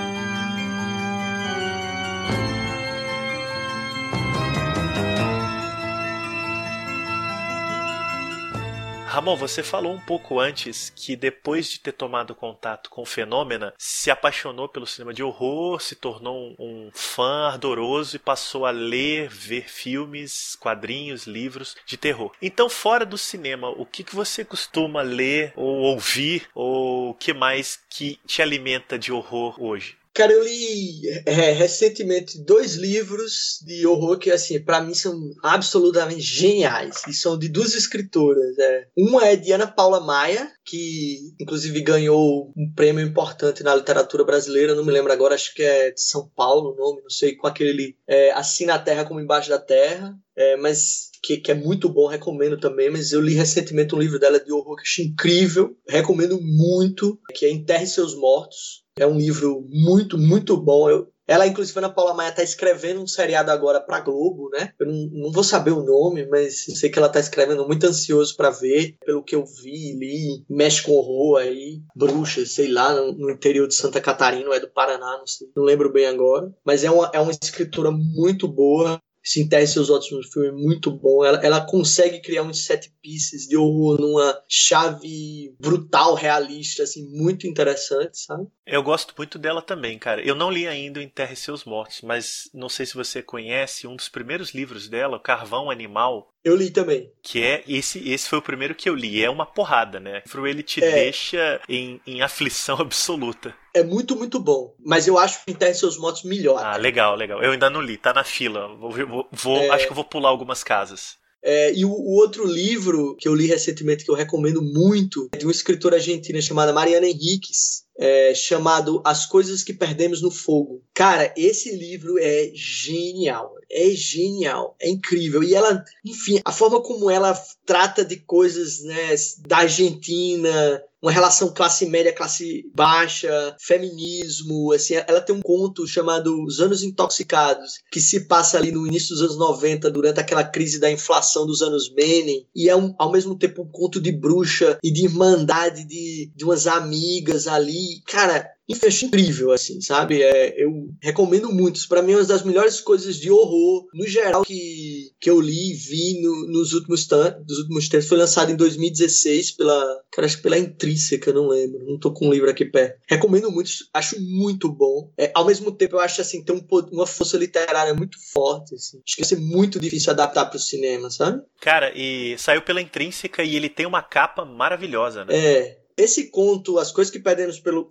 Ramon, você falou um pouco antes que depois de ter tomado contato com o Fenômena, se apaixonou pelo cinema de horror, se tornou um fã ardoroso e passou a ler, ver filmes, quadrinhos, livros de terror. Então, fora do cinema, o que, que você costuma ler ou ouvir ou o que mais que te alimenta de horror hoje? Cara, eu li é, recentemente dois livros de horror que, assim, para mim são absolutamente geniais. E são de duas escritoras. É. Uma é de Ana Paula Maia, que inclusive ganhou um prêmio importante na literatura brasileira. Não me lembro agora, acho que é de São Paulo o nome, não sei, com aquele é, Assim na Terra como Embaixo da Terra. É, mas que, que é muito bom, recomendo também, mas eu li recentemente um livro dela de horror que achei incrível, recomendo muito, que é Enterre Seus Mortos. É um livro muito, muito bom. Eu, ela, inclusive, Ana Paula Maia tá escrevendo um seriado agora pra Globo, né? Eu não, não vou saber o nome, mas sei que ela tá escrevendo, muito ansioso para ver, pelo que eu vi, li, mexe com horror aí, bruxa, sei lá, no, no, interior de Santa Catarina, ou é do Paraná, não sei, não lembro bem agora. Mas é uma, é uma escritora muito boa, Sinter seus ótimos filmes muito bom. Ela, ela consegue criar uns set pieces de horror numa chave brutal, realista, assim, muito interessante, sabe? Eu gosto muito dela também, cara. Eu não li ainda Enterre Seus Mortos, mas não sei se você conhece um dos primeiros livros dela, Carvão Animal. Eu li também. Que é esse, esse foi o primeiro que eu li. É uma porrada, né? O ele te é. deixa em, em aflição absoluta. É muito, muito bom. Mas eu acho que Enterre Seus Mortos melhor. Ah, legal, legal. Eu ainda não li, tá na fila. Vou, vou, vou é... Acho que eu vou pular algumas casas. É, e o, o, outro livro que eu li recentemente, que eu recomendo muito, é de uma escritora argentina chamada Mariana Henriques, é, chamado As Coisas que Perdemos no Fogo. Cara, esse livro é genial. É genial. É incrível. E ela, enfim, a forma como ela trata de coisas né, da Argentina, uma relação classe média, classe baixa, feminismo, assim, ela tem um conto chamado Os Anos Intoxicados, que se passa ali no início dos anos 90, durante aquela crise da inflação dos anos Menem, e é um, ao mesmo tempo um conto de bruxa e de irmandade de, de umas amigas ali. Cara, fecho incrível, assim, sabe? É, eu recomendo muito. Isso pra mim é uma das melhores coisas de horror, no geral, que, que eu li e vi no, nos últimos, nos últimos tempos. Foi lançado em 2016 pela, cara, acho que pela Intrínseca, não lembro. Não tô com um livro aqui perto. Recomendo muito, acho muito bom. É, ao mesmo tempo, eu acho, assim, tem um, uma força literária muito forte, assim. Acho que vai ser muito difícil adaptar pro cinema, sabe? Cara, e saiu pela Intrínseca e ele tem uma capa maravilhosa, né? É, esse conto, As Coisas que Perdemos pelo,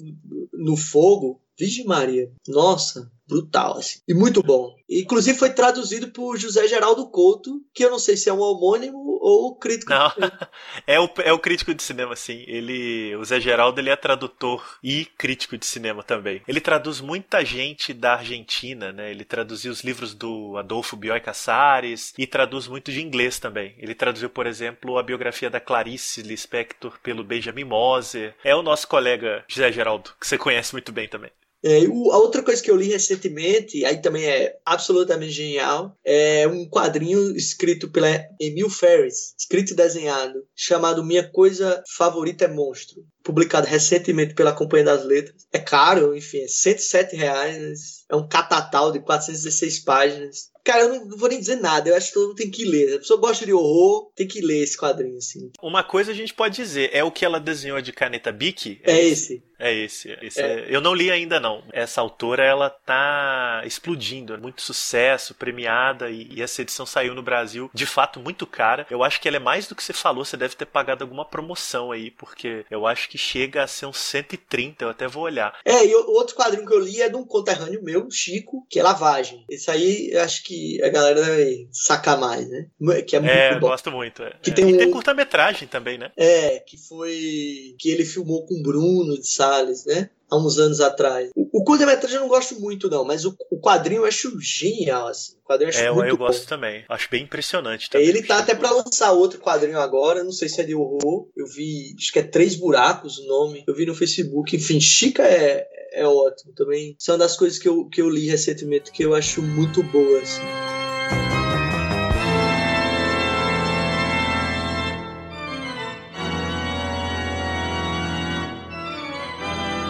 no Fogo, Virgem Maria, nossa, brutal, assim. E muito bom. Inclusive foi traduzido por José Geraldo Couto, que eu não sei se é um homônimo ou crítico. Não, é o, é o crítico de cinema, sim. Ele, o Zé Geraldo ele é tradutor e crítico de cinema também. Ele traduz muita gente da Argentina, né? Ele traduziu os livros do Adolfo Bioy Casares e traduz muito de inglês também. Ele traduziu, por exemplo, a biografia da Clarice Lispector pelo Benjamin Moser. É o nosso colega José Geraldo, que você conhece muito bem também. É, a outra coisa que eu li recentemente, aí também é absolutamente genial, é um quadrinho escrito pela Emil Ferris, escrito e desenhado, chamado Minha Coisa Favorita é Monstro, publicado recentemente pela Companhia das Letras. É caro, enfim, é 107 reais, é um catatal de 416 páginas. Cara, eu não vou nem dizer nada, eu acho que todo mundo tem que ler. A pessoa gosta de horror, tem que ler esse quadrinho, assim. Uma coisa a gente pode dizer, é o que ela desenhou de caneta Bic? É, é esse. esse. É esse. esse é. É... Eu não li ainda não. Essa autora ela tá explodindo, é muito sucesso, premiada e, e, essa edição saiu no Brasil de fato muito cara. Eu acho que ela é mais do que você falou, você deve ter pagado alguma promoção aí, porque eu acho que chega a ser uns 130, eu até vou olhar. É, e o outro quadrinho que eu li é de um conterrâneo meu, Chico, que é Lavagem. Esse aí eu acho que a galera deve sacar mais, né? Que é muito é, bom. gosto muito. É. Que tem e um... tem curta-metragem também, né? É, que foi que ele filmou com o Bruno de Salles, né? Há uns anos atrás. O, o curta-metragem eu não gosto muito, não, mas o, o quadrinho eu acho genial, assim. O quadrinho eu acho é, muito eu bom. gosto também. Acho bem impressionante também. Ele tá até para lançar outro quadrinho agora, não sei se é de horror. Eu vi, acho que é Três Buracos o nome. Eu vi no Facebook. Enfim, Chica é, é ótimo também. São das coisas que eu, que eu li recentemente que eu acho muito boas. Assim.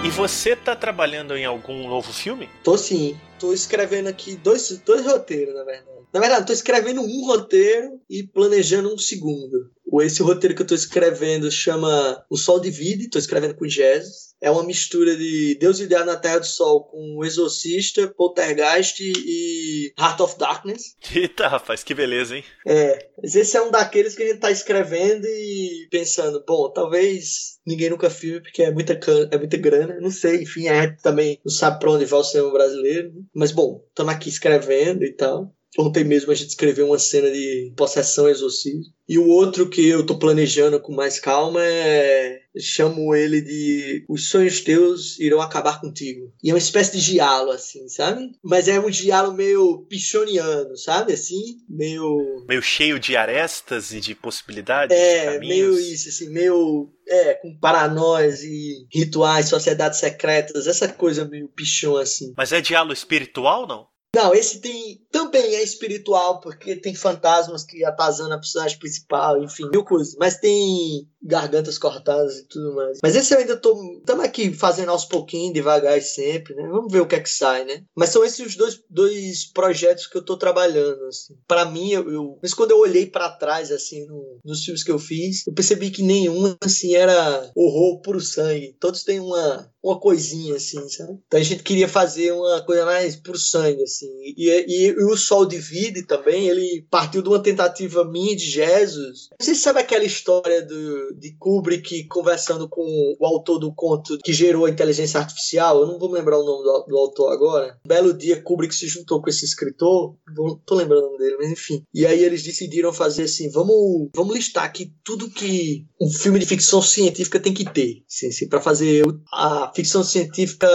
E você tá trabalhando em algum novo filme? Tô sim. Tô escrevendo aqui dois, dois roteiros, na verdade. Na verdade, tô escrevendo um roteiro e planejando um segundo. Esse roteiro que eu tô escrevendo chama O Sol Divide, tô escrevendo com Jesus. É uma mistura de Deus Ideal na Terra do Sol com O Exorcista, Poltergeist e Heart of Darkness. Eita, rapaz, que beleza, hein? É, mas esse é um daqueles que a gente tá escrevendo e pensando, bom, talvez ninguém nunca filme porque é muita, é muita grana, não sei, enfim, a gente também não sabe pra onde vai o cinema brasileiro. Mas bom, estamos aqui escrevendo e tal. Ontem mesmo a gente escreveu uma cena de possessão exorcismo. E o outro que eu tô planejando com mais calma é. Chamo ele de Os Sonhos Teus Irão Acabar Contigo. E é uma espécie de diálogo, assim, sabe? Mas é um diálogo meio pichoniano, sabe? Assim, meio. Meio cheio de arestas e de possibilidades. É, de meio isso, assim, meio. É, com paranoias e rituais, sociedades secretas, essa coisa meio pichão, assim. Mas é diálogo espiritual, não? Não, esse tem também é espiritual, porque tem fantasmas que atazanam a personagem principal, enfim, mil coisas. Mas tem gargantas cortadas e tudo mais. Mas esse eu ainda tô. Estamos aqui fazendo aos pouquinhos, devagar e sempre, né? Vamos ver o que é que sai, né? Mas são esses os dois, dois projetos que eu tô trabalhando, assim. Pra mim, eu. eu mas quando eu olhei para trás, assim, no, nos filmes que eu fiz, eu percebi que nenhum, assim, era horror puro sangue. Todos têm uma, uma coisinha, assim, sabe? Então a gente queria fazer uma coisa mais por sangue, assim. E, e, e, o Sol Divide também, ele partiu de uma tentativa minha de Jesus. Você sabe aquela história do, de Kubrick conversando com o autor do conto que gerou a inteligência artificial. Eu não vou lembrar o nome do, do autor agora. Um belo dia, Kubrick se juntou com esse escritor. Não tô lembrando dele, mas enfim. E aí eles decidiram fazer assim: vamos, vamos listar aqui tudo que um filme de ficção científica tem que ter. Assim, assim, para fazer a ficção científica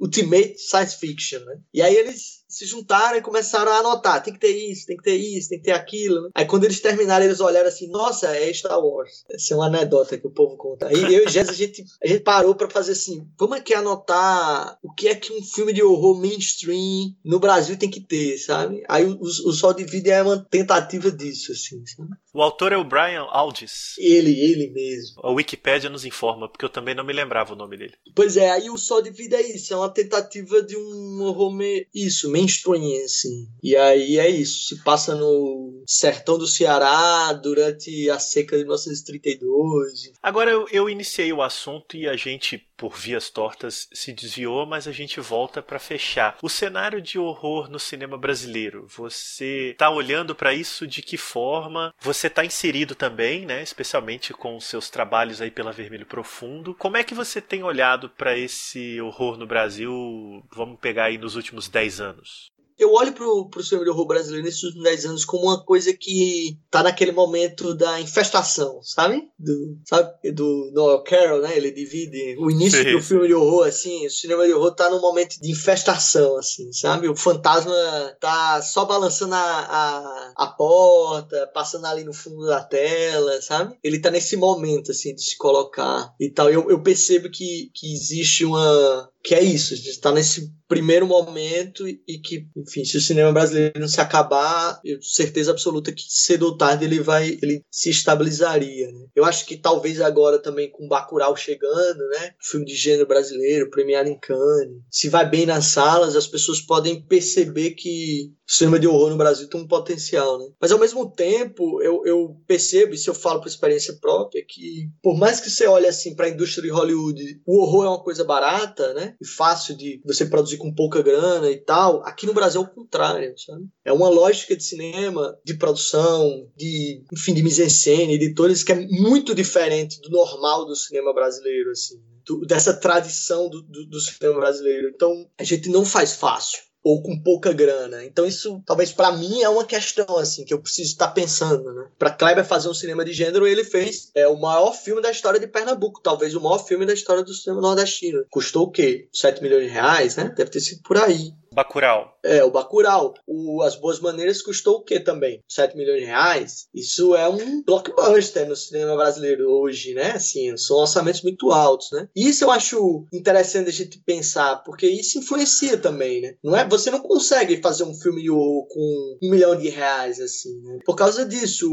Ultimate Science Fiction. Né? E aí eles se juntaram e começaram a anotar. Tem que ter isso, tem que ter isso, tem que ter aquilo. Né? Aí quando eles terminaram, eles olharam assim, nossa, é Star Wars. Essa é uma anedota que o povo conta. Aí eu e Jess, a gente, a gente parou para fazer assim, vamos aqui anotar o que é que um filme de horror mainstream no Brasil tem que ter, sabe? Aí o, o Sol de Vida é uma tentativa disso, assim, sabe? O autor é o Brian Aldiss. Ele, ele mesmo. A Wikipédia nos informa, porque eu também não me lembrava o nome dele. Pois é, aí o Sol de Vida é isso, é uma tentativa de um horror, isso, mainstream, assim. E aí é isso, se passa no sertão do Ceará durante a seca de 1932. Agora eu, eu iniciei o assunto e a gente, por vias tortas, se desviou, mas a gente volta para fechar. O cenário de horror no cinema brasileiro, você está olhando para isso de que forma? Você está inserido também, né, especialmente com os seus trabalhos aí pela Vermelho Profundo. Como é que você tem olhado para esse horror no Brasil, vamos pegar aí nos últimos 10 anos? Eu olho pro, pro cinema de horror brasileiro nesses últimos 10 anos como uma coisa que tá naquele momento da infestação, sabe? Do, sabe? Do Noel Carroll, né? Ele divide o início sim, do filme de horror, assim, o cinema de horror tá num momento de infestação, assim, sabe? O fantasma tá só balançando a, a, a porta, passando ali no fundo da tela, sabe? Ele tá nesse momento, assim, de se colocar e tal. Eu, eu percebo que, que existe uma que é isso, a gente está nesse primeiro momento e que, enfim, se o cinema brasileiro não se acabar, eu tenho certeza absoluta que cedo ou tarde ele vai, ele se estabilizaria, né? Eu acho que talvez agora também com Bacurau chegando, né? Filme de gênero brasileiro, premiado em Cannes, se vai bem nas salas, as pessoas podem perceber que o cinema de horror no Brasil tem um potencial, né? Mas ao mesmo tempo, eu, eu percebo, e se eu falo por experiência própria, que por mais que você olhe assim para a indústria de Hollywood, o horror é uma coisa barata, né? E fácil de você produzir com pouca grana e tal. Aqui no Brasil é o contrário, sabe? É uma lógica de cinema, de produção, de, enfim, de mise-en-scène, editores que é muito diferente do normal do cinema brasileiro, assim. Do, dessa tradição do, do, do cinema brasileiro. Então, a gente não faz fácil ou com pouca grana. Então isso, talvez para mim é uma questão assim que eu preciso estar pensando, né? Para Kleber fazer um cinema de gênero, ele fez é o maior filme da história de Pernambuco, talvez o maior filme da história do cinema nordestino. Custou o quê? 7 milhões de reais, né? Deve ter sido por aí. Bacurau. É, o Bacurau. O As Boas Maneiras custou o quê também? 7 milhões de reais? Isso é um blockbuster no cinema brasileiro hoje, né? Assim, são orçamentos muito altos, né? E isso eu acho interessante a gente pensar, porque isso influencia também, né? Não é, você não consegue fazer um filme com um milhão de reais, assim, né? Por causa disso,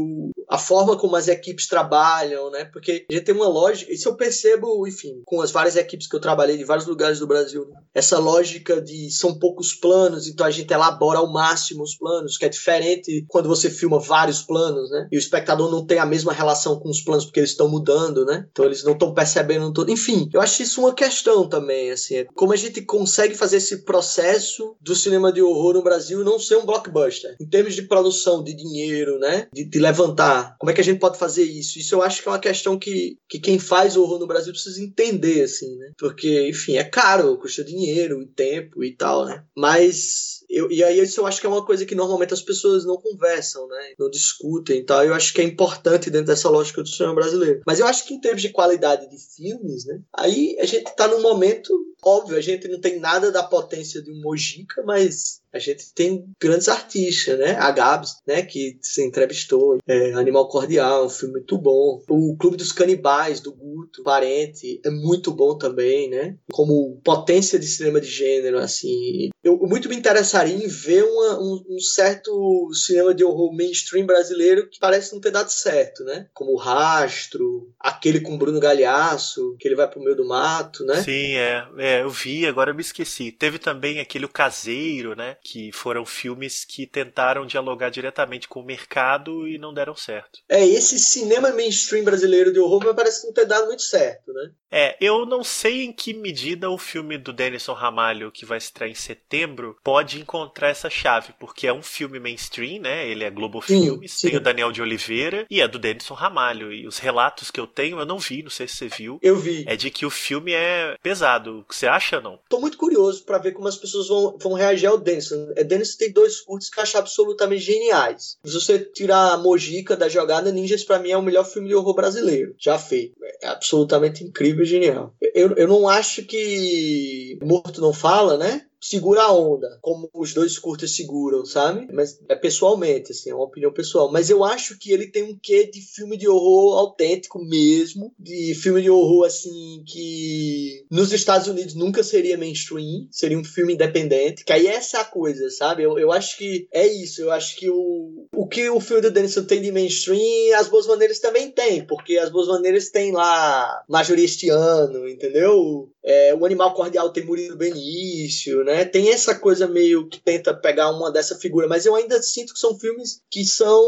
a forma como as equipes trabalham, né? Porque a gente tem uma lógica, isso eu percebo, enfim, com as várias equipes que eu trabalhei de vários lugares do Brasil, né? essa lógica de são poucos planos, então a gente elabora ao máximo os planos, que é diferente quando você filma vários planos, né? E o espectador não tem a mesma relação com os planos porque eles estão mudando, né? Então eles não estão percebendo todo. Enfim, eu acho isso uma questão também, assim, é como a gente consegue fazer esse processo do cinema de horror no Brasil não ser um blockbuster, em termos de produção, de dinheiro, né? De, de levantar. Como é que a gente pode fazer isso? Isso eu acho que é uma questão que, que quem faz horror no Brasil precisa entender, assim, né? Porque, enfim, é caro, custa dinheiro e tempo e tal, né? Mas Eu, e aí isso eu acho que é uma coisa que normalmente as pessoas não conversam, né? Não discutem e tal. Eu acho que é importante dentro dessa lógica do cinema brasileiro. Mas eu acho que em termos de qualidade de filmes, né? Aí a gente tá num momento óbvio, a gente não tem nada da potência de um Mojica, mas a gente tem grandes artistas, né? A Gabs, né? Que se entrevistou. É, Animal Cordial, um filme muito bom. O Clube dos Canibais, do Guto, Parente, é muito bom também, né? Como potência de cinema de gênero, assim. Eu muito me interessaria em ver uma, um, um, certo cinema de horror mainstream brasileiro que parece não ter dado certo, né? Como o Rastro, aquele com Bruno Galhaço, que ele vai pro meio do mato, né? Sim, é. é eu vi, agora eu me esqueci. Teve também aquele O Caseiro, né? que foram filmes que tentaram dialogar diretamente com o mercado e não deram certo. É, esse cinema mainstream brasileiro de horror me parece não ter dado muito certo, né? É, eu não sei em que medida o filme do Denison Ramalho, que vai estrear em setembro, pode encontrar essa chave, porque é um filme mainstream, né? Ele é Globo sim, Filmes, sim. tem o Daniel de Oliveira e é do Denison Ramalho. E os relatos que eu tenho, eu não vi, não sei se você viu. Eu vi. É de que o filme é pesado. Que você acha não? Tô muito curioso para ver como as pessoas vão, vão reagir ao Denison. É, Dennis tem dois curtos que eu acho absolutamente geniais. Se você tirar a Mojica da jogada, Ninjas para mim é o melhor filme de horror brasileiro já feito. É absolutamente incrível e genial. Eu, eu não acho que Morto Não Fala, né? Segura a onda, como os dois curtas seguram, sabe? Mas é pessoalmente, assim, é uma opinião pessoal. Mas eu acho que ele tem um quê de filme de horror autêntico mesmo, de filme de horror, assim, que nos Estados Unidos nunca seria mainstream, seria um filme independente, que aí é essa coisa, sabe? Eu, eu acho que é isso, eu acho que o, o que o filme do Denison tem de mainstream, as Boas Maneiras também tem, porque as Boas Maneiras tem lá majoria este ano, entendeu? É, o Animal Cordial tem Murilo Benício, né? Né? Tem essa coisa meio que tenta pegar uma dessa figura, mas eu ainda sinto que são filmes que são,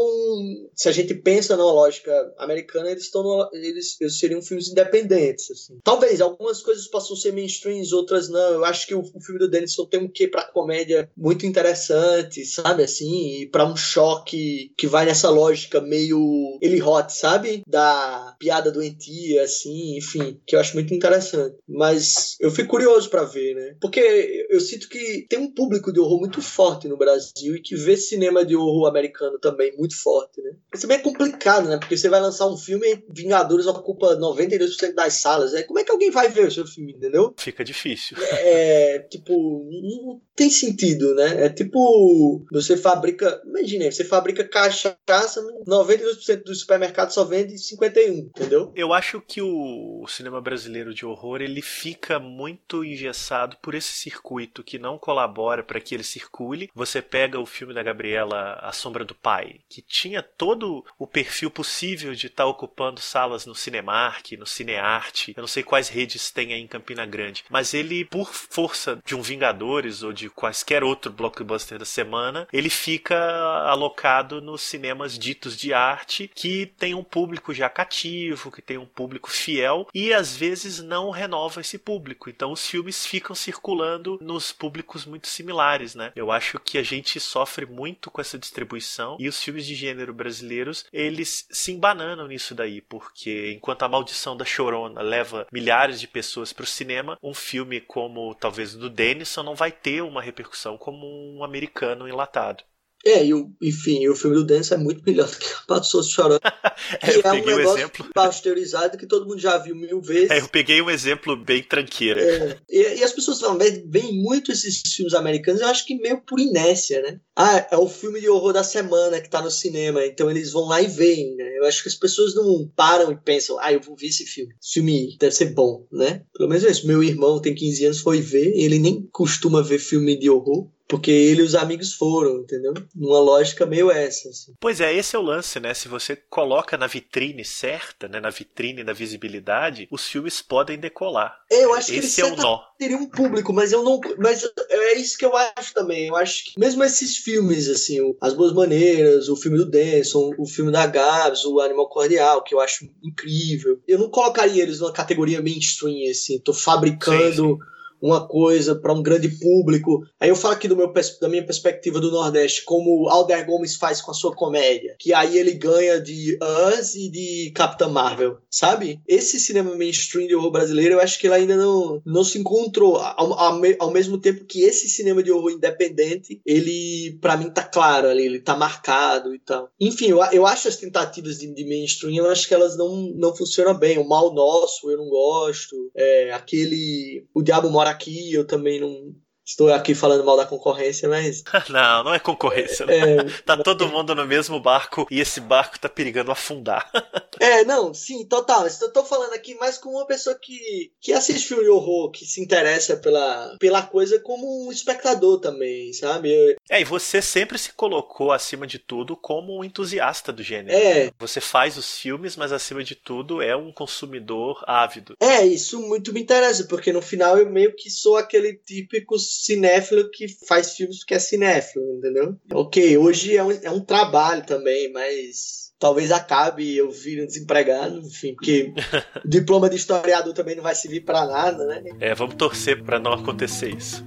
se a gente pensa na lógica americana, eles estão eles, eles, seriam filmes independentes, assim. Talvez algumas coisas possam ser mainstreams, outras não. Eu acho que o, o filme do Denison tem um quê para comédia muito interessante, sabe assim, e para um choque que vai nessa lógica meio ele hot, sabe? Da piada doentia assim, enfim, que eu acho muito interessante. Mas eu fico curioso para ver, né? Porque eu sinto sinto que tem um público de horror muito forte no Brasil e que vê cinema de horror americano também muito forte, né? Isso é bem complicado, né? Porque você vai lançar um filme e Vingadores ocupa 92% das salas. Né? Como é que alguém vai ver o seu filme, entendeu? Fica difícil. É, tipo, não tem sentido, né? É tipo, você fabrica, imagine, você fabrica cachaça, 92% dos supermercados só vende 51, entendeu? Eu acho que o cinema brasileiro de horror, ele fica muito engessado por esse circuito que não colabora para que ele circule. Você pega o filme da Gabriela A Sombra do Pai, que tinha todo o perfil possível de estar tá ocupando salas no Cinemark, no Cinearte. Eu não sei quais redes tem aí em Campina Grande, mas ele, por força de um Vingadores ou de quaisquer outro blockbuster da semana, ele fica alocado nos cinemas ditos de arte que tem um público já cativo, que tem um público fiel e às vezes não renova esse público. Então os filmes ficam circulando nos públicos muito similares, né? Eu acho que a gente sofre muito com essa distribuição e os filmes de gênero brasileiros, eles se embananam nisso daí, porque enquanto a maldição da Chorona leva milhares de pessoas para o cinema, um filme como talvez do Denison não vai ter uma repercussão como um americano enlatado. É, e o, enfim, o filme do Dennis é muito melhor do que o Pato Souza Chorando. é, eu é peguei um, um exemplo pasteurizado que todo mundo já viu mil vezes. É, eu peguei um exemplo bem tranqueira. É, e, e, as pessoas falam, vem muito esses filmes americanos, eu acho que meio por inércia, né? Ah, é o filme de horror da semana que tá no cinema, então eles vão lá e veem, né? Eu acho que as pessoas não param e pensam, ah, eu vou ver esse filme. Esse filme deve ser bom, né? Pelo menos é isso. Meu irmão tem 15 anos, foi ver, ele nem costuma ver filme de horror. Porque ele e os amigos foram, entendeu? Numa lógica meio essa. Assim. Pois é, esse é o lance, né? Se você coloca na vitrine certa, né? na vitrine da visibilidade, os filmes podem decolar. Eu acho esse que esse é o nó. Teria um público, mas eu não. Mas é isso que eu acho também. Eu acho que mesmo esses filmes, assim, As Boas Maneiras, o filme do Denson, o filme da Gabs, o Animal Cordial, que eu acho incrível, eu não colocaria eles numa categoria mainstream, assim. Tô fabricando. Sim, sim uma coisa para um grande público. Aí eu falo aqui do meu, da minha perspectiva do Nordeste, como Alder Gomes faz com a sua comédia, que aí ele ganha de Us e de Capitã Marvel, sabe? Esse cinema mainstream de horror brasileiro, eu acho que ele ainda não, não se encontrou. Ao, ao, ao mesmo tempo que esse cinema de horror independente, ele, para mim, tá claro ali, ele tá marcado e tal. Enfim, eu, eu acho as tentativas de, de mainstream, eu acho que elas não, não funcionam bem. O Mal Nosso, eu não gosto. É, aquele. O Diabo Mora Aqui, eu também não, Estou aqui falando mal da concorrência, mas. não, não é concorrência. É, tá todo mundo no mesmo barco e esse barco tá perigando afundar. é, não, sim, total. Eu tô falando aqui mais como uma pessoa que, que assiste filme de horror, que se interessa pela, pela coisa como um espectador também, sabe? Eu... É, e você sempre se colocou, acima de tudo, como um entusiasta do gênero. É. Você faz os filmes, mas acima de tudo é um consumidor ávido. É, isso muito me interessa, porque no final eu meio que sou aquele típico cinéfilo que faz filmes porque é cinéfilo, entendeu? Ok, hoje é um, é um trabalho também, mas talvez acabe eu vir desempregado, enfim, porque o diploma de historiador também não vai servir para nada, né? É, vamos torcer para não acontecer isso.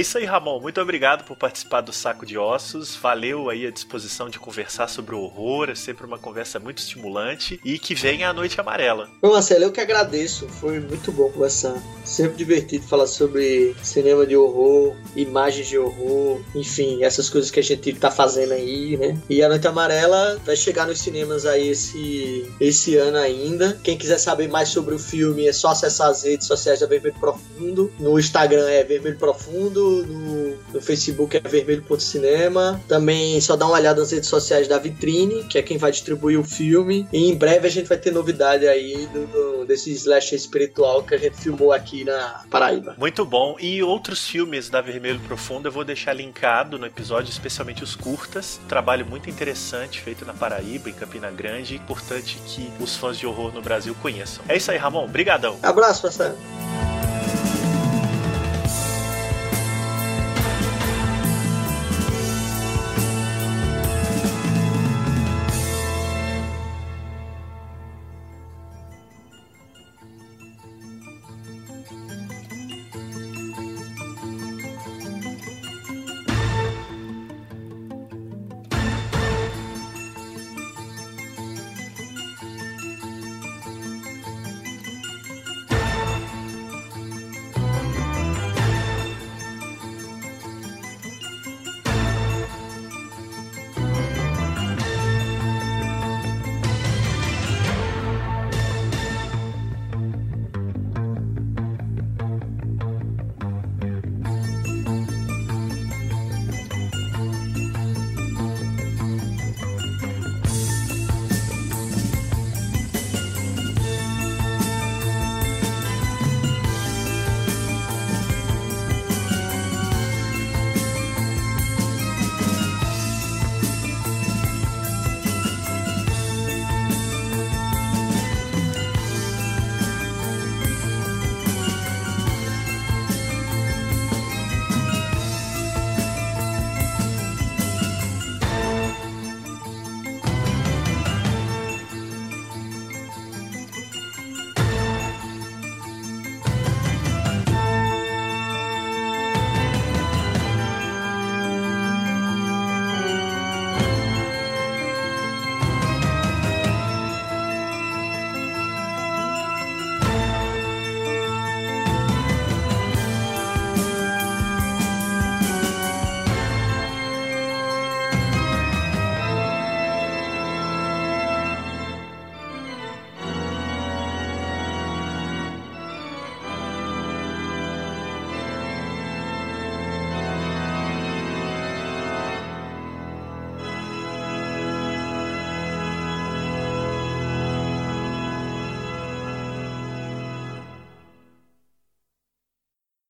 É isso aí, Ramon. Muito obrigado por participar do Saco de Ossos. Valeu aí a disposição de conversar sobre o horror. É sempre uma conversa muito estimulante. E que venha a Noite Amarela. Bom, Marcelo, eu que agradeço. Foi muito bom conversar. Sempre divertido falar sobre cinema de horror, imagens de horror, enfim, essas coisas que a gente tá fazendo aí, né? E a Noite Amarela vai chegar nos cinemas aí esse, esse ano ainda. Quem quiser saber mais sobre o filme é só acessar as redes sociais da Vermelho Profundo. No Instagram é Vermelho Profundo no, no Facebook é vermelho.cinema. Também só dá uma olhada nas redes sociais da Vitrine, que é quem vai distribuir o filme. E em breve a gente vai ter novidade aí do, do, desse slasher espiritual que a gente filmou aqui na Paraíba. Muito bom. E outros filmes da Vermelho Profundo eu vou deixar linkado no episódio, especialmente os curtas. Trabalho muito interessante feito na Paraíba, em Campina Grande. Importante que os fãs de horror no Brasil conheçam. É isso aí, Ramon. Obrigadão. Abraço, parceiro.